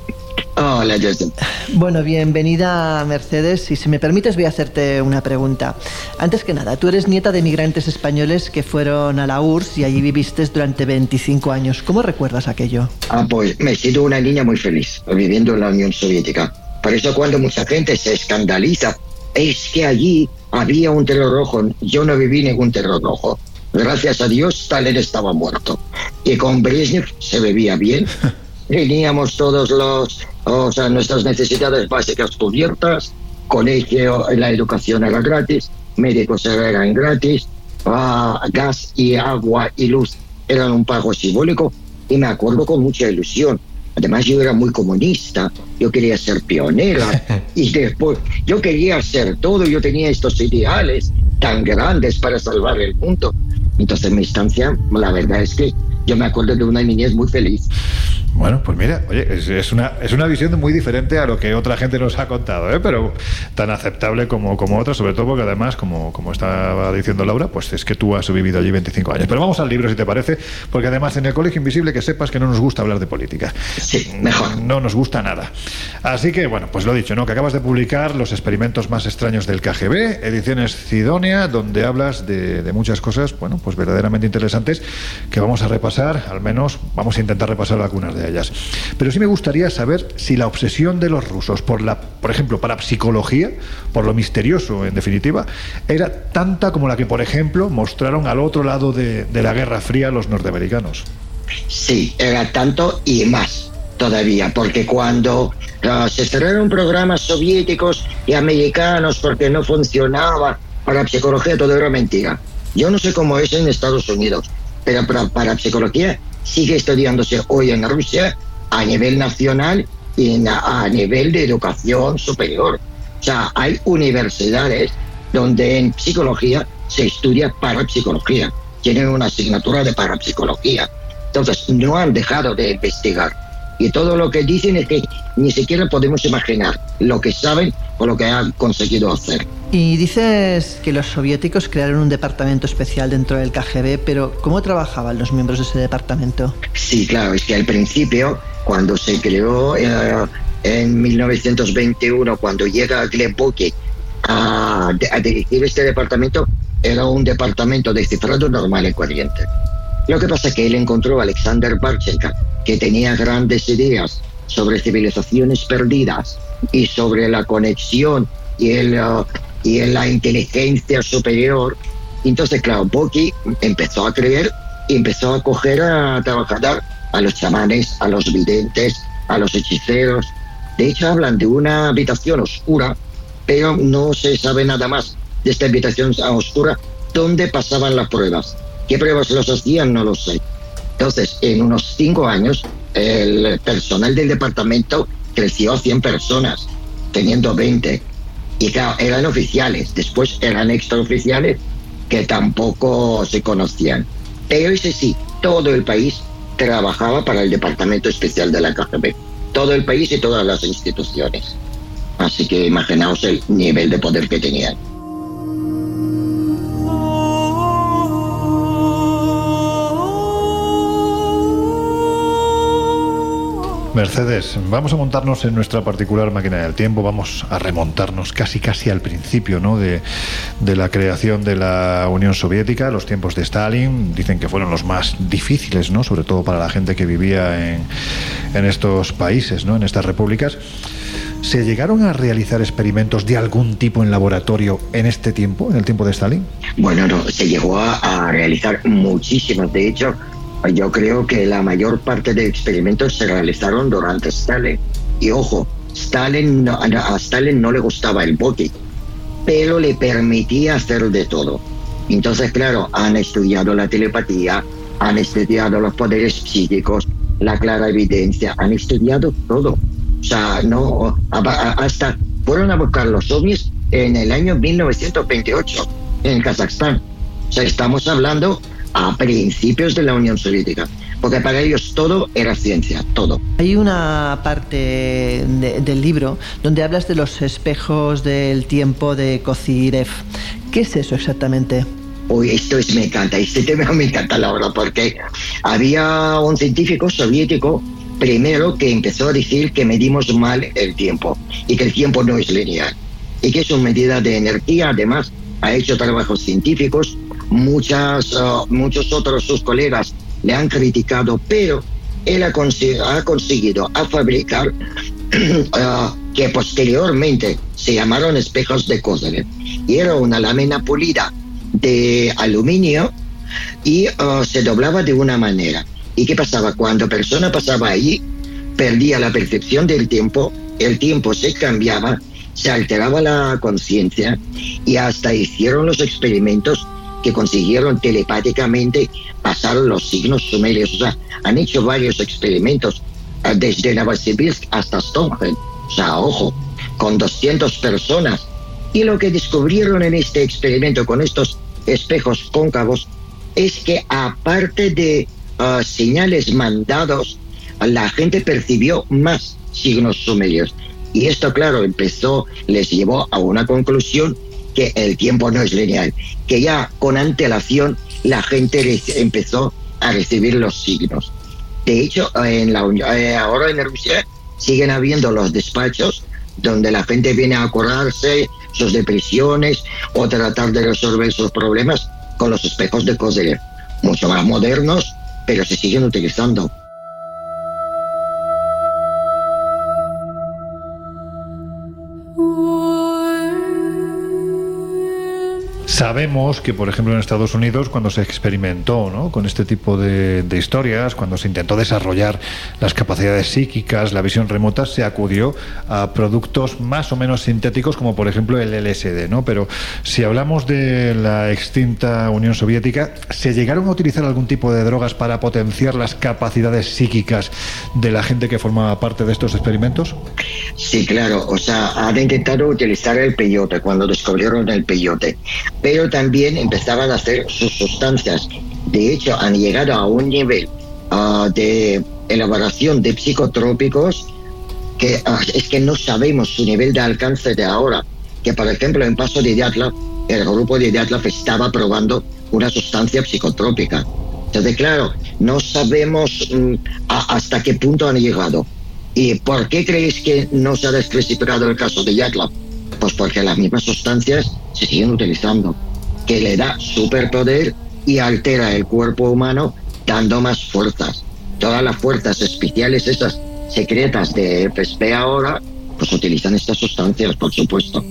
Hola, Justin. Bueno, bienvenida, Mercedes. Y si me permites, voy a hacerte una pregunta. Antes que nada, tú eres nieta de migrantes españoles que fueron a la URSS y allí viviste durante 25 años. ¿Cómo recuerdas aquello? Ah, pues me siento una niña muy feliz viviendo en la Unión Soviética. Por eso cuando mucha gente se escandaliza, es que allí había un terror rojo. Yo no viví ningún terror rojo. Gracias a Dios, Stalin estaba muerto. Y con Brezhnev se bebía bien. [laughs] Teníamos todos los, o sea, nuestras necesidades básicas cubiertas. Colegio, la educación era gratis, médicos eran gratis, ah, gas y agua y luz eran un pago simbólico. Y me acuerdo con mucha ilusión. Además yo era muy comunista, yo quería ser pionera [laughs] y después yo quería hacer todo, yo tenía estos ideales tan grandes para salvar el mundo. Entonces mi instancia, la verdad es que yo me acuerdo de una niñez muy feliz. Bueno, pues mira, oye, es, una, es una visión muy diferente a lo que otra gente nos ha contado, ¿eh? pero tan aceptable como, como otra, sobre todo porque además, como, como estaba diciendo Laura, pues es que tú has vivido allí 25 años. Pero vamos al libro, si te parece, porque además en el Colegio Invisible que sepas que no nos gusta hablar de política. Sí, mejor. No nos gusta nada. Así que, bueno, pues lo dicho, ¿no? Que acabas de publicar Los experimentos más extraños del KGB, ediciones Cidonia, donde hablas de, de muchas cosas, bueno, pues verdaderamente interesantes que vamos a repasar, al menos vamos a intentar repasar algunas de Pero sí me gustaría saber si la obsesión de los rusos por la, por ejemplo, para psicología, por lo misterioso, en definitiva, era tanta como la que, por ejemplo, mostraron al otro lado de, la Guerra Fría los norteamericanos. Sí, era tanto y más todavía, porque cuando se cerraron programas soviéticos y americanos porque no funcionaba para psicología, todo era mentira. Yo no sé cómo es en Estados Unidos, pero para psicología sigue estudiándose hoy en Rusia a nivel nacional y a nivel de educación superior. O sea, hay universidades donde en psicología se estudia parapsicología, tienen una asignatura de parapsicología. Entonces, no han dejado de investigar. Y todo lo que dicen es que ni siquiera podemos imaginar lo que saben o lo que han conseguido hacer. Y dices que los soviéticos crearon un departamento especial dentro del KGB, pero ¿cómo trabajaban los miembros de ese departamento? Sí, claro, es que al principio, cuando se creó eh, en 1921, cuando llega Gleb a, a dirigir este departamento, era un departamento de cifrado normal y corriente. Lo que pasa es que él encontró a Alexander Barchenka, que tenía grandes ideas sobre civilizaciones perdidas y sobre la conexión y, el, uh, y la inteligencia superior. Entonces, claro, Boki empezó a creer y empezó a coger a trabajar a los chamanes, a los videntes, a los hechiceros. De hecho, hablan de una habitación oscura, pero no se sabe nada más de esta habitación oscura donde pasaban las pruebas. ¿Qué pruebas los hacían? No lo sé. Entonces, en unos cinco años, el personal del departamento creció a 100 personas, teniendo 20. Y claro, eran oficiales, después eran extraoficiales que tampoco se conocían. Pero ese sí, todo el país trabajaba para el Departamento Especial de la KGB. Todo el país y todas las instituciones. Así que imaginaos el nivel de poder que tenían. Mercedes, vamos a montarnos en nuestra particular máquina del tiempo, vamos a remontarnos casi casi al principio ¿no? de, la creación de la Unión Soviética, los tiempos de Stalin, dicen que fueron los más difíciles, ¿no? sobre todo para la gente que vivía en, estos países, ¿no? en estas repúblicas. ¿Se llegaron a realizar experimentos de algún tipo en laboratorio en este tiempo, en el tiempo de Stalin? Bueno, no, se llegó a, a realizar muchísimos. De hecho, yo creo que la mayor parte de experimentos se realizaron durante Stalin. Y ojo, Stalin a Stalin no le gustaba el bote, pero le permitía hacer de todo. Entonces, claro, han estudiado la telepatía, han estudiado los poderes psíquicos, la clara evidencia, han estudiado todo. O sea, no, hasta fueron a buscar los ovnis en el año 1928 en Kazajstán. O sea, estamos hablando a principios de la Unión Soviética, porque para ellos todo era ciencia, todo. Hay una parte del libro donde hablas de los espejos del tiempo de Kozirev. ¿Qué es eso exactamente? Uy, esto es, me encanta, este tema me encanta, la verdad, porque había un científico soviético primero que empezó a decir que medimos mal el tiempo y que el tiempo no es lineal y que es una medida de energía, además ha hecho trabajos científicos muchas, uh, muchos otros sus colegas le han criticado, pero él ha, conseguido a fabricar [clears throat] uh, que posteriormente se llamaron espejos de Kozerev. Y era una lámina pulida de aluminio y uh, se doblaba de una manera. ¿Y qué pasaba? Cuando persona pasaba ahí, perdía la percepción del tiempo, el tiempo se cambiaba, se alteraba la conciencia y hasta hicieron los experimentos que consiguieron telepáticamente pasar los signos sumerios. O sea, han hecho varios experimentos uh, desde Novosibirsk hasta Stonehenge. O sea, ojo, con 200 personas. Y lo que descubrieron en este experimento con estos espejos cóncavos es que aparte de uh, señales mandados, la gente percibió más signos sumerios. Y esto, claro, empezó, les llevó a una conclusión que el tiempo no es lineal, que ya con antelación la gente empezó a recibir los signos. De hecho, en la, eh, ahora en Rusia siguen habiendo los despachos donde la gente viene a curarse sus depresiones o tratar de resolver sus problemas con los espejos de Kozeler. Mucho más modernos, pero se siguen utilizando. Sabemos que, por ejemplo, en Estados Unidos, cuando se experimentó ¿no? con este tipo de, historias, cuando se intentó desarrollar las capacidades psíquicas, la visión remota, se acudió a productos más o menos sintéticos, como por ejemplo el LSD. ¿no? Pero si hablamos de la extinta Unión Soviética, ¿se llegaron a utilizar algún tipo de drogas para potenciar las capacidades psíquicas de la gente que formaba parte de estos experimentos? Sí, claro. O sea, han intentado utilizar el peyote cuando descubrieron el peyote pero también empezaban a hacer sus sustancias. De hecho, han llegado a un nivel ah, de elaboración de psicotrópicos que ah, es que no sabemos su nivel de alcance de ahora. Que, por ejemplo, en Paso de Diatlov, el grupo de Diatlov estaba probando una sustancia psicotrópica. Entonces, claro, no sabemos mm, hasta qué punto han llegado. ¿Y por qué creéis que no se ha desclasificado el caso de Yatlov? Pues porque las mismas sustancias se siguen utilizando, que le da superpoder y altera el cuerpo humano dando más fuerzas. Todas las fuerzas especiales, esas secretas de FSP ahora, pues utilizan estas sustancias, por supuesto.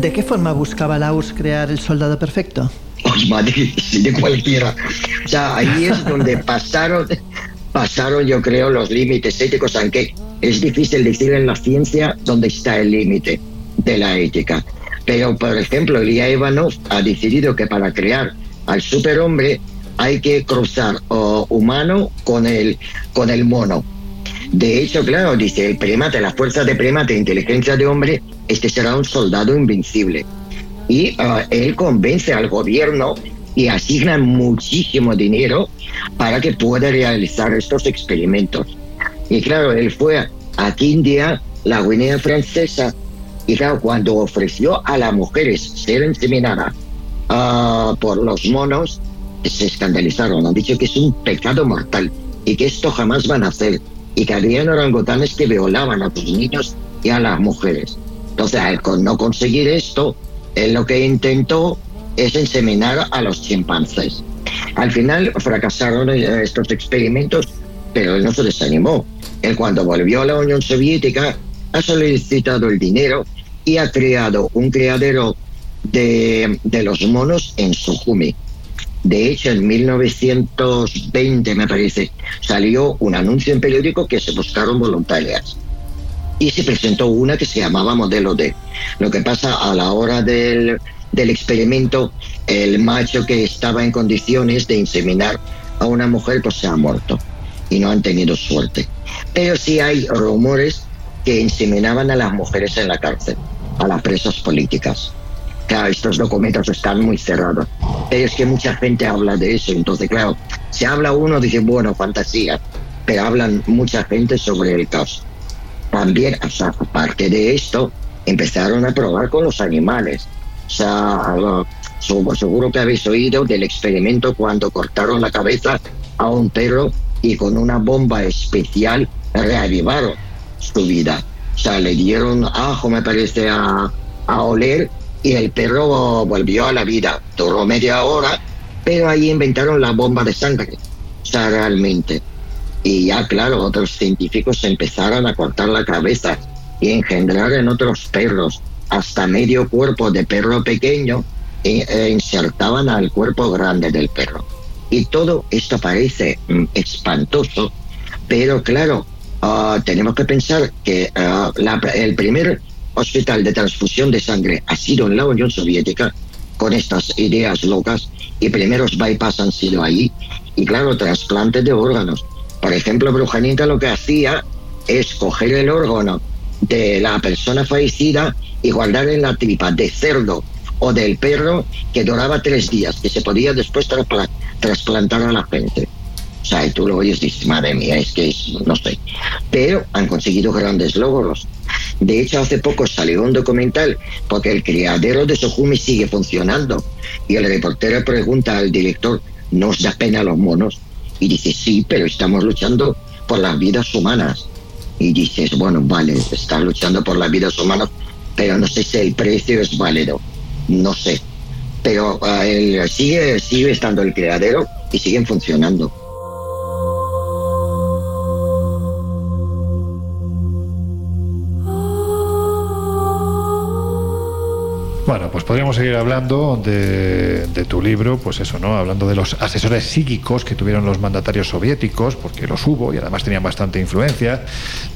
¿De qué forma buscaba Laus crear el soldado perfecto? Madrid, de cualquiera. O sea, ahí es donde [laughs] pasaron, pasaron yo creo los límites éticos, aunque es difícil decir en la ciencia dónde está el límite de la ética. Pero, por ejemplo, Elia Ivanov ha decidido que para crear al superhombre hay que cruzar humano con el, con el mono. De hecho, claro, dice el primate, la fuerza de primate, inteligencia de hombre, este será un soldado invencible y ah, él convence al gobierno y asigna muchísimo dinero para que pueda realizar estos experimentos. Y claro, él fue a India, la Guinea francesa, y claro, cuando ofreció a las mujeres ser inseminadas uh, por los monos, se escandalizaron. Han dicho que es un pecado mortal y que esto jamás van a hacer. Y que habían orangutanes que violaban a los niños y a las mujeres. Entonces, al no conseguir esto, él lo que intentó es inseminar a los chimpancés. Al final fracasaron eh, estos experimentos, pero él no se desanimó. Él cuando volvió a la Unión Soviética ha solicitado el dinero y ha creado un criadero de, de los monos en Sujumi. De hecho, en 1920, me parece, salió un anuncio en periódico que se buscaron voluntarias y se presentó una que se llamaba Modelo D. Lo que pasa a la hora del, del experimento, el macho que estaba en condiciones de inseminar a una mujer pues se ha muerto y no han tenido suerte. Pero sí hay rumores que inseminaban a las mujeres en la cárcel, a las presas políticas. Claro, estos documentos están muy cerrados. Pero es que mucha gente habla de eso. Entonces, claro, se habla uno, dice, bueno, fantasía. Pero hablan mucha gente sobre el caso. También, aparte de esto, empezaron a probar con los animales. O sea, seguro que habéis oído del experimento cuando cortaron la cabeza a un perro y con una bomba especial reavivaron su vida. O sea, le dieron ajo, me parece, a, a oler y el perro volvió a la vida. Duró media hora, pero ahí inventaron la bomba de sangre. O sea, realmente. Y ya, claro, otros científicos empezaron a cortar la cabeza y engendrar en otros perros hasta medio cuerpo de perro pequeño e, e insertaban al cuerpo grande del perro. Y todo esto parece mm, espantoso, pero claro, ah, tenemos que pensar que ah, el primer hospital de transfusión de sangre ha sido en la Unión Soviética, con estas ideas locas, y primeros bypass han sido ahí, y claro, trasplantes de órganos. Por ejemplo, Brujanita lo que hacía es coger el órgano de la persona fallecida y guardar en la tripa de cerdo o del perro que duraba tres días, que se podía después trasplantar a la gente. O sea, y tú lo oyes y dices, madre mía, es que es, no sé. Pero han conseguido grandes logros. De hecho, hace poco salió un documental porque el criadero de Sojumi sigue funcionando. Y el reportero pregunta al director, ¿no da pena los monos? Y dice, sí, pero estamos luchando por las vidas humanas. Y dices, bueno, vale, estás luchando por las vidas humanas, pero no sé si el precio es válido. No sé. Pero uh, sigue, sigue estando el criadero y siguen funcionando. Bueno, pues podríamos seguir hablando de, tu libro, pues eso, ¿no? Hablando de los asesores psíquicos que tuvieron los mandatarios soviéticos, porque los hubo y además tenían bastante influencia,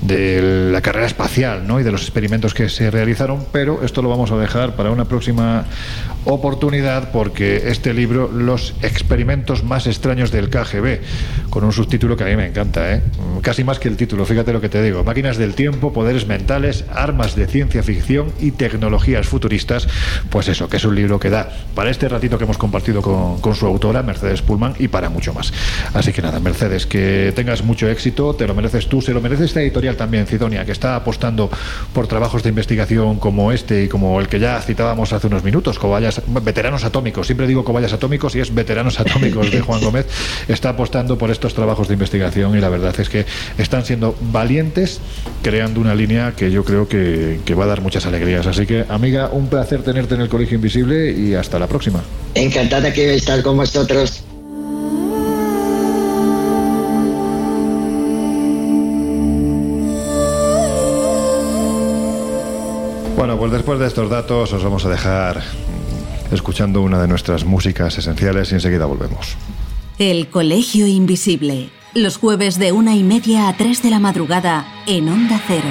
de la carrera espacial, ¿no? Y de los experimentos que se realizaron, pero esto lo vamos a dejar para una próxima oportunidad porque este libro, Los experimentos más extraños del KGB, con un subtítulo que a mí me encanta, ¿eh? casi más que el título, fíjate lo que te digo, máquinas del tiempo, poderes mentales, armas de ciencia ficción y tecnologías futuristas, pues eso, que es un libro que da para este ratito que hemos compartido con, su autora, Mercedes Pullman, y para mucho más. Así que nada, Mercedes, que tengas mucho éxito, te lo mereces tú, se lo merece esta editorial también, Cidonia, que está apostando por trabajos de investigación como este y como el que ya citábamos hace unos minutos, Cobayas, veteranos atómicos, siempre digo cobayas atómicos y es veteranos atómicos de Juan Gómez, está apostando por estos trabajos de investigación y la verdad es que están siendo valientes creando una línea que yo creo que, que va a dar muchas alegrías. Así que, amiga, un placer tenerte en el Colegio Invisible y hasta la próxima. Encantada que estar con vosotros. Bueno, pues después de estos datos os vamos a dejar escuchando una de nuestras músicas esenciales y enseguida volvemos. El Colegio Invisible, los jueves de una y media a tres de la madrugada en Onda Cero.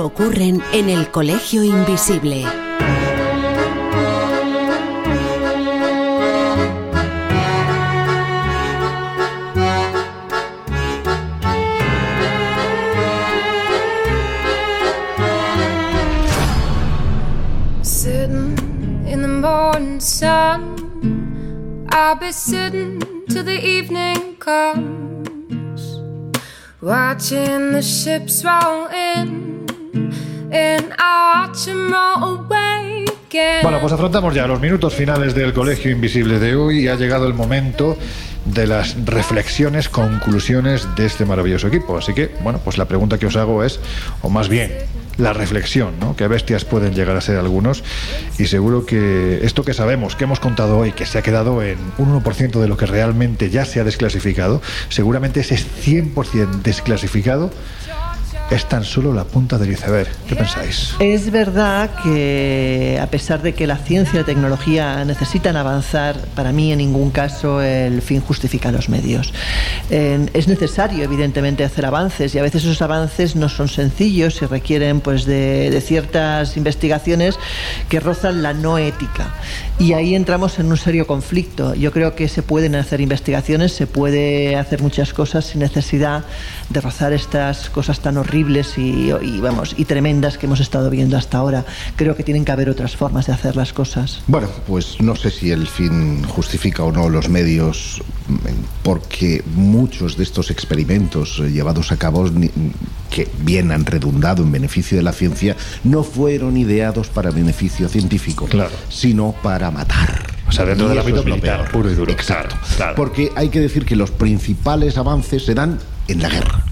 Solo ocurren en el Colegio Invisible. Sitting in the morning sun, I'll be sitting till the evening comes, watching the ships roll Bueno, pues afrontamos ya los minutos finales del Colegio Invisible de hoy y ha llegado el momento de las reflexiones, conclusiones de este maravilloso equipo. Así que, bueno, pues la pregunta que os hago es, o más bien, la reflexión, ¿no? Qué bestias pueden llegar a ser algunos y seguro que esto que sabemos, que hemos contado hoy, que se ha quedado en un 1% de lo que realmente ya se ha desclasificado, seguramente ese 100% desclasificado es tan solo la punta del iceberg. ¿Qué pensáis? Es verdad que a pesar de que la ciencia y la tecnología necesitan avanzar, para mí en ningún caso el fin justifica los medios. Es necesario evidentemente hacer avances y a veces esos avances no son sencillos y requieren pues de, de ciertas investigaciones que rozan la no ética. Y ahí entramos en un serio conflicto. Yo creo que se pueden hacer investigaciones, se puede hacer muchas cosas sin necesidad de rozar estas cosas tan horribles y, y, vamos y tremendas que hemos estado viendo hasta ahora. Creo que tienen que haber otras formas de hacer las cosas. Bueno, pues no sé si el fin justifica o no los medios, porque muchos de estos experimentos llevados a cabo que bien han redundado en beneficio de la ciencia no fueron ideados para beneficio científico, claro. sino para matar. O sea, dentro Y del ámbito militar, puro y duro. Exacto. Claro, claro. Porque hay que decir que los principales avances se dan en la guerra.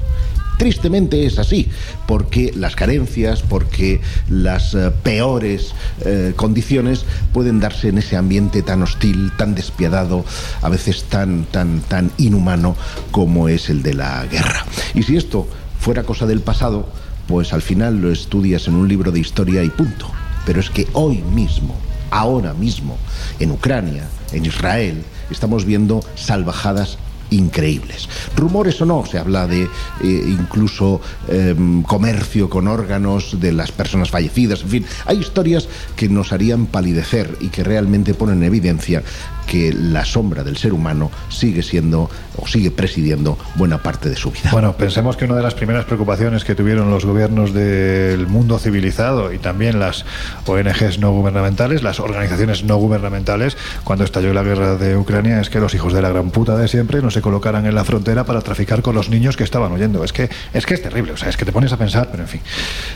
Tristemente es así, porque las carencias, porque las eh, peores eh, condiciones pueden darse en ese ambiente tan hostil, tan despiadado, a veces tan, tan, tan inhumano como es el de la guerra. Y si esto fuera cosa del pasado, pues al final lo estudias en un libro de historia y punto. Pero es que hoy mismo, ahora mismo, en Ucrania, en Israel, estamos viendo salvajadas increíbles. Rumores o no, se habla de eh, incluso eh, comercio con órganos de las personas fallecidas, en fin, hay historias que nos harían palidecer y que realmente ponen en evidencia que la sombra del ser humano sigue siendo o sigue presidiendo buena parte de su vida. Bueno, pensemos que una de las primeras preocupaciones que tuvieron los gobiernos del mundo civilizado y también las ONGs no gubernamentales, las organizaciones no gubernamentales, cuando estalló la guerra de Ucrania, es que los hijos de la gran puta de siempre no se colocaran en la frontera para traficar con los niños que estaban huyendo. Es que es, que es terrible, o sea, es que te pones a pensar, pero en fin.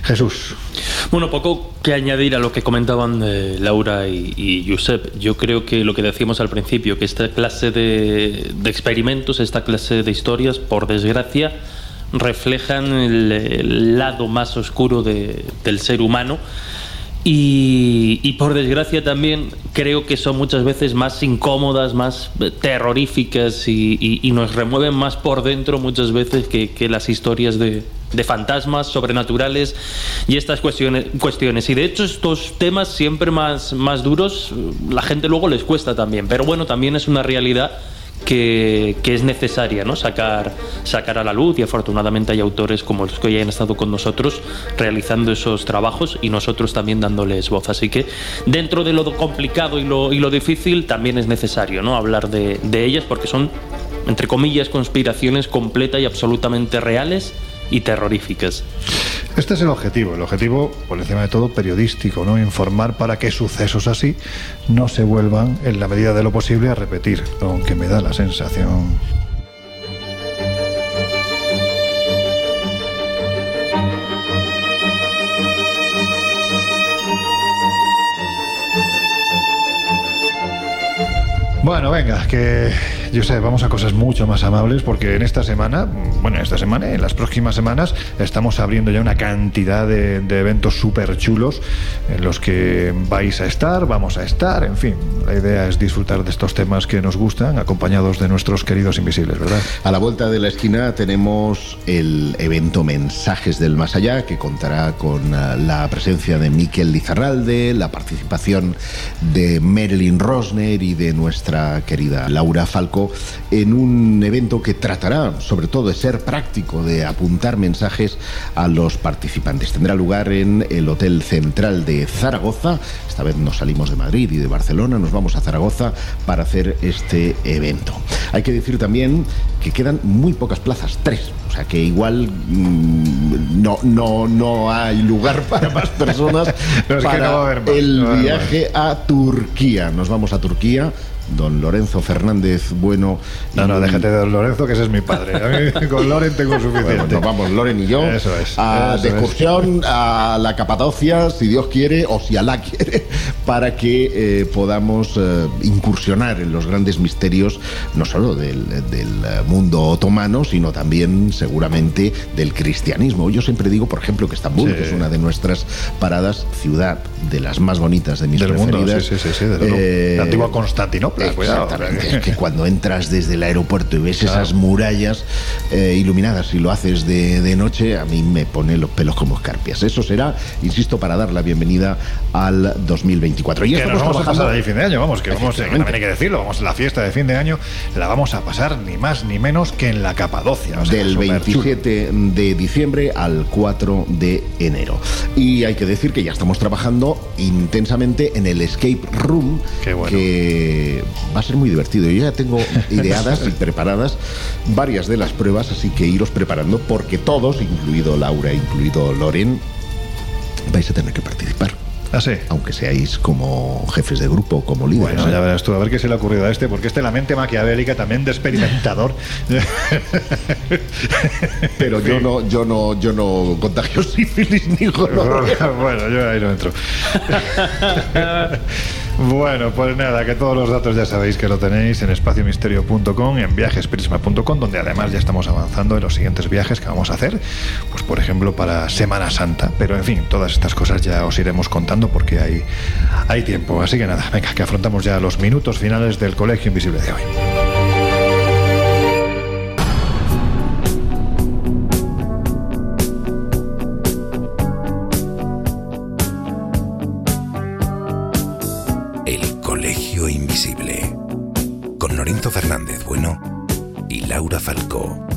Jesús. Bueno, poco que añadir a lo que comentaban eh, Laura y, y Josep. Yo creo que lo que decíamos al principio, que esta clase de, experimentos, esta clase de historias, por desgracia, reflejan el, lado más oscuro de, del ser humano. Y, por desgracia también creo que son muchas veces más incómodas, más terroríficas y, nos remueven más por dentro muchas veces que las historias de, de, fantasmas sobrenaturales y estas cuestiones. Y de hecho estos temas siempre más, más duros, la gente luego les cuesta también. Pero bueno, también es una realidad que, que, es necesaria ¿no? sacar, sacar a la luz y afortunadamente hay autores como los que hoy han estado con nosotros realizando esos trabajos y nosotros también dándoles voz. Así que dentro de lo complicado y lo, y lo difícil también es necesario ¿no? hablar de, de ellas porque son, entre comillas, conspiraciones completas y absolutamente reales y terroríficas. Este es el objetivo, el objetivo, por encima de todo, periodístico, ¿no? Informar para que sucesos así no se vuelvan, en la medida de lo posible, a repetir, aunque me da la sensación. Bueno, venga, que yo sé, vamos a cosas mucho más amables porque en esta semana, bueno, en esta semana, en las próximas semanas, estamos abriendo ya una cantidad de, de eventos súper chulos en los que vais a estar, vamos a estar, en fin, la idea es disfrutar de estos temas que nos gustan, acompañados de nuestros queridos invisibles, ¿verdad? A la vuelta de la esquina tenemos el evento Mensajes del Más Allá, que contará con la presencia de Miquel Lizarralde, la participación de Marilyn Rosner y de nuestra querida Laura Falcó En un evento que tratará sobre todo de ser práctico, de apuntar mensajes a los participantes. Tendrá lugar en el Hotel Central de Zaragoza. Esta vez nos salimos de Madrid y de Barcelona, nos vamos a Zaragoza para hacer este evento. Hay que decir también que quedan muy pocas plazas, tres. O sea que igual mm, no, no, no hay lugar [laughs] para más personas No, para no va a haber más, el no va a haber viaje a Turquía. Nos vamos a Turquía. Don Lorenzo Fernández Bueno. No, no, déjate de don Lorenzo, que ese es mi padre. A mí [laughs] con Loren tengo Bueno, suficiente. nos vamos Loren y yo Eso es, a eso de es. excursión a la Capadocia, si Dios quiere o si Alá quiere, [laughs] para que eh, podamos eh, incursionar en los grandes misterios no solo del, del, eh, mundo otomano, sino también seguramente del cristianismo. Yo siempre digo, por ejemplo, que Estambul, Sí. que es una de nuestras paradas, ciudad de las más bonitas de mis Del preferidas. sí, sí, sí, sí, desde luego. Eh, La antigua Constantinopla, cuidado. Exactamente. Es que cuando entras desde el aeropuerto y ves Claro. esas murallas eh, iluminadas y lo haces de, de noche, a mí me pone los pelos como escarpias. Eso será, insisto, para dar la bienvenida al 2024. Y que estamos nos vamos a trabajando- pasar ahí fin de año, vamos, que vamos, que Efectivamente. también hay que decirlo, vamos, la fiesta de fin de año la vamos a pasar ni más ni menos que en la Capadocia. o sea, del superchulo. 27 de diciembre al 4 de enero. Y hay que decir que ya estamos trabajando intensamente en el Escape Room, bueno. que va a ser muy divertido. Yo ya tengo ideadas y preparadas varias de las pruebas, así que iros preparando porque todos, incluido Laura, incluido Loren, vais a tener que participar. Ah, sí. Aunque seáis como jefes de grupo, como líderes. Bueno, ¿eh? ya verás tú, a ver qué se le ha ocurrido a este, porque este la mente maquiavélica también de experimentador. [laughs] Pero yo no, yo no, yo no contagio sífilis ni gonorrea. [laughs] bueno, yo ahí no entro. [laughs] Bueno, pues nada, que todos los datos ya sabéis que lo tenéis en espaciomisterio.com en viajesprisma.com, donde además ya estamos avanzando en los siguientes viajes que vamos a hacer, pues por ejemplo para Semana Santa. Pero en fin, todas estas cosas ya os iremos contando porque hay, hay tiempo. Así que nada, venga, que afrontamos ya los minutos finales del Colegio Invisible de hoy. Y Laura Falcó.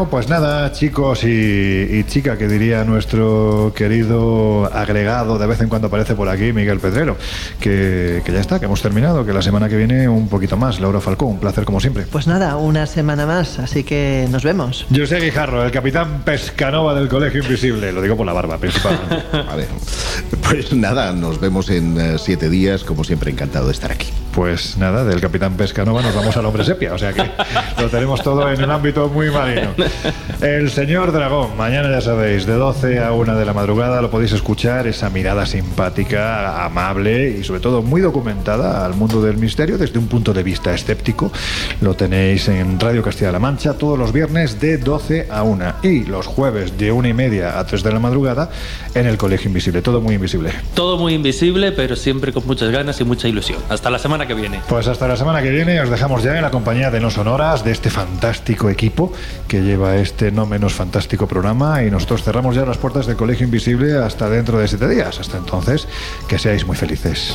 Bueno, pues nada, chicos y, y chica, que diría nuestro querido agregado, de vez en cuando aparece por aquí, Miguel Pedrero, que, que ya está, que hemos terminado, que la semana que viene un poquito más. Laura Falcó, un placer como siempre. Pues nada, una semana más, así que nos vemos. José Guijarro, el capitán Pescanova del Colegio Invisible, lo digo por la barba, principalmente. [laughs] Vale. Pues nada, nos vemos en eh, siete días. Como siempre, encantado de estar aquí. Pues nada, del capitán Pescanova nos vamos al hombre sepia, o sea que lo tenemos todo en un ámbito muy marino. El señor Dragón, mañana ya sabéis, de 12 a 1 de la madrugada lo podéis escuchar, esa mirada simpática, amable y sobre todo muy documentada al mundo del misterio desde un punto de vista escéptico. Lo tenéis en Radio Castilla-La Mancha todos los viernes de 12 a 1 y los jueves de 1 y media a 3 de la madrugada en el Colegio Invisible, todo muy invisible. Todo muy invisible, pero siempre con muchas ganas y mucha ilusión. Hasta la semana que viene. Pues hasta la semana que viene os dejamos ya en la compañía de No Sonoras, de este fantástico equipo que lleva este no menos fantástico programa y nosotros cerramos ya las puertas del Colegio Invisible hasta dentro de siete días. Hasta entonces, que seáis muy felices.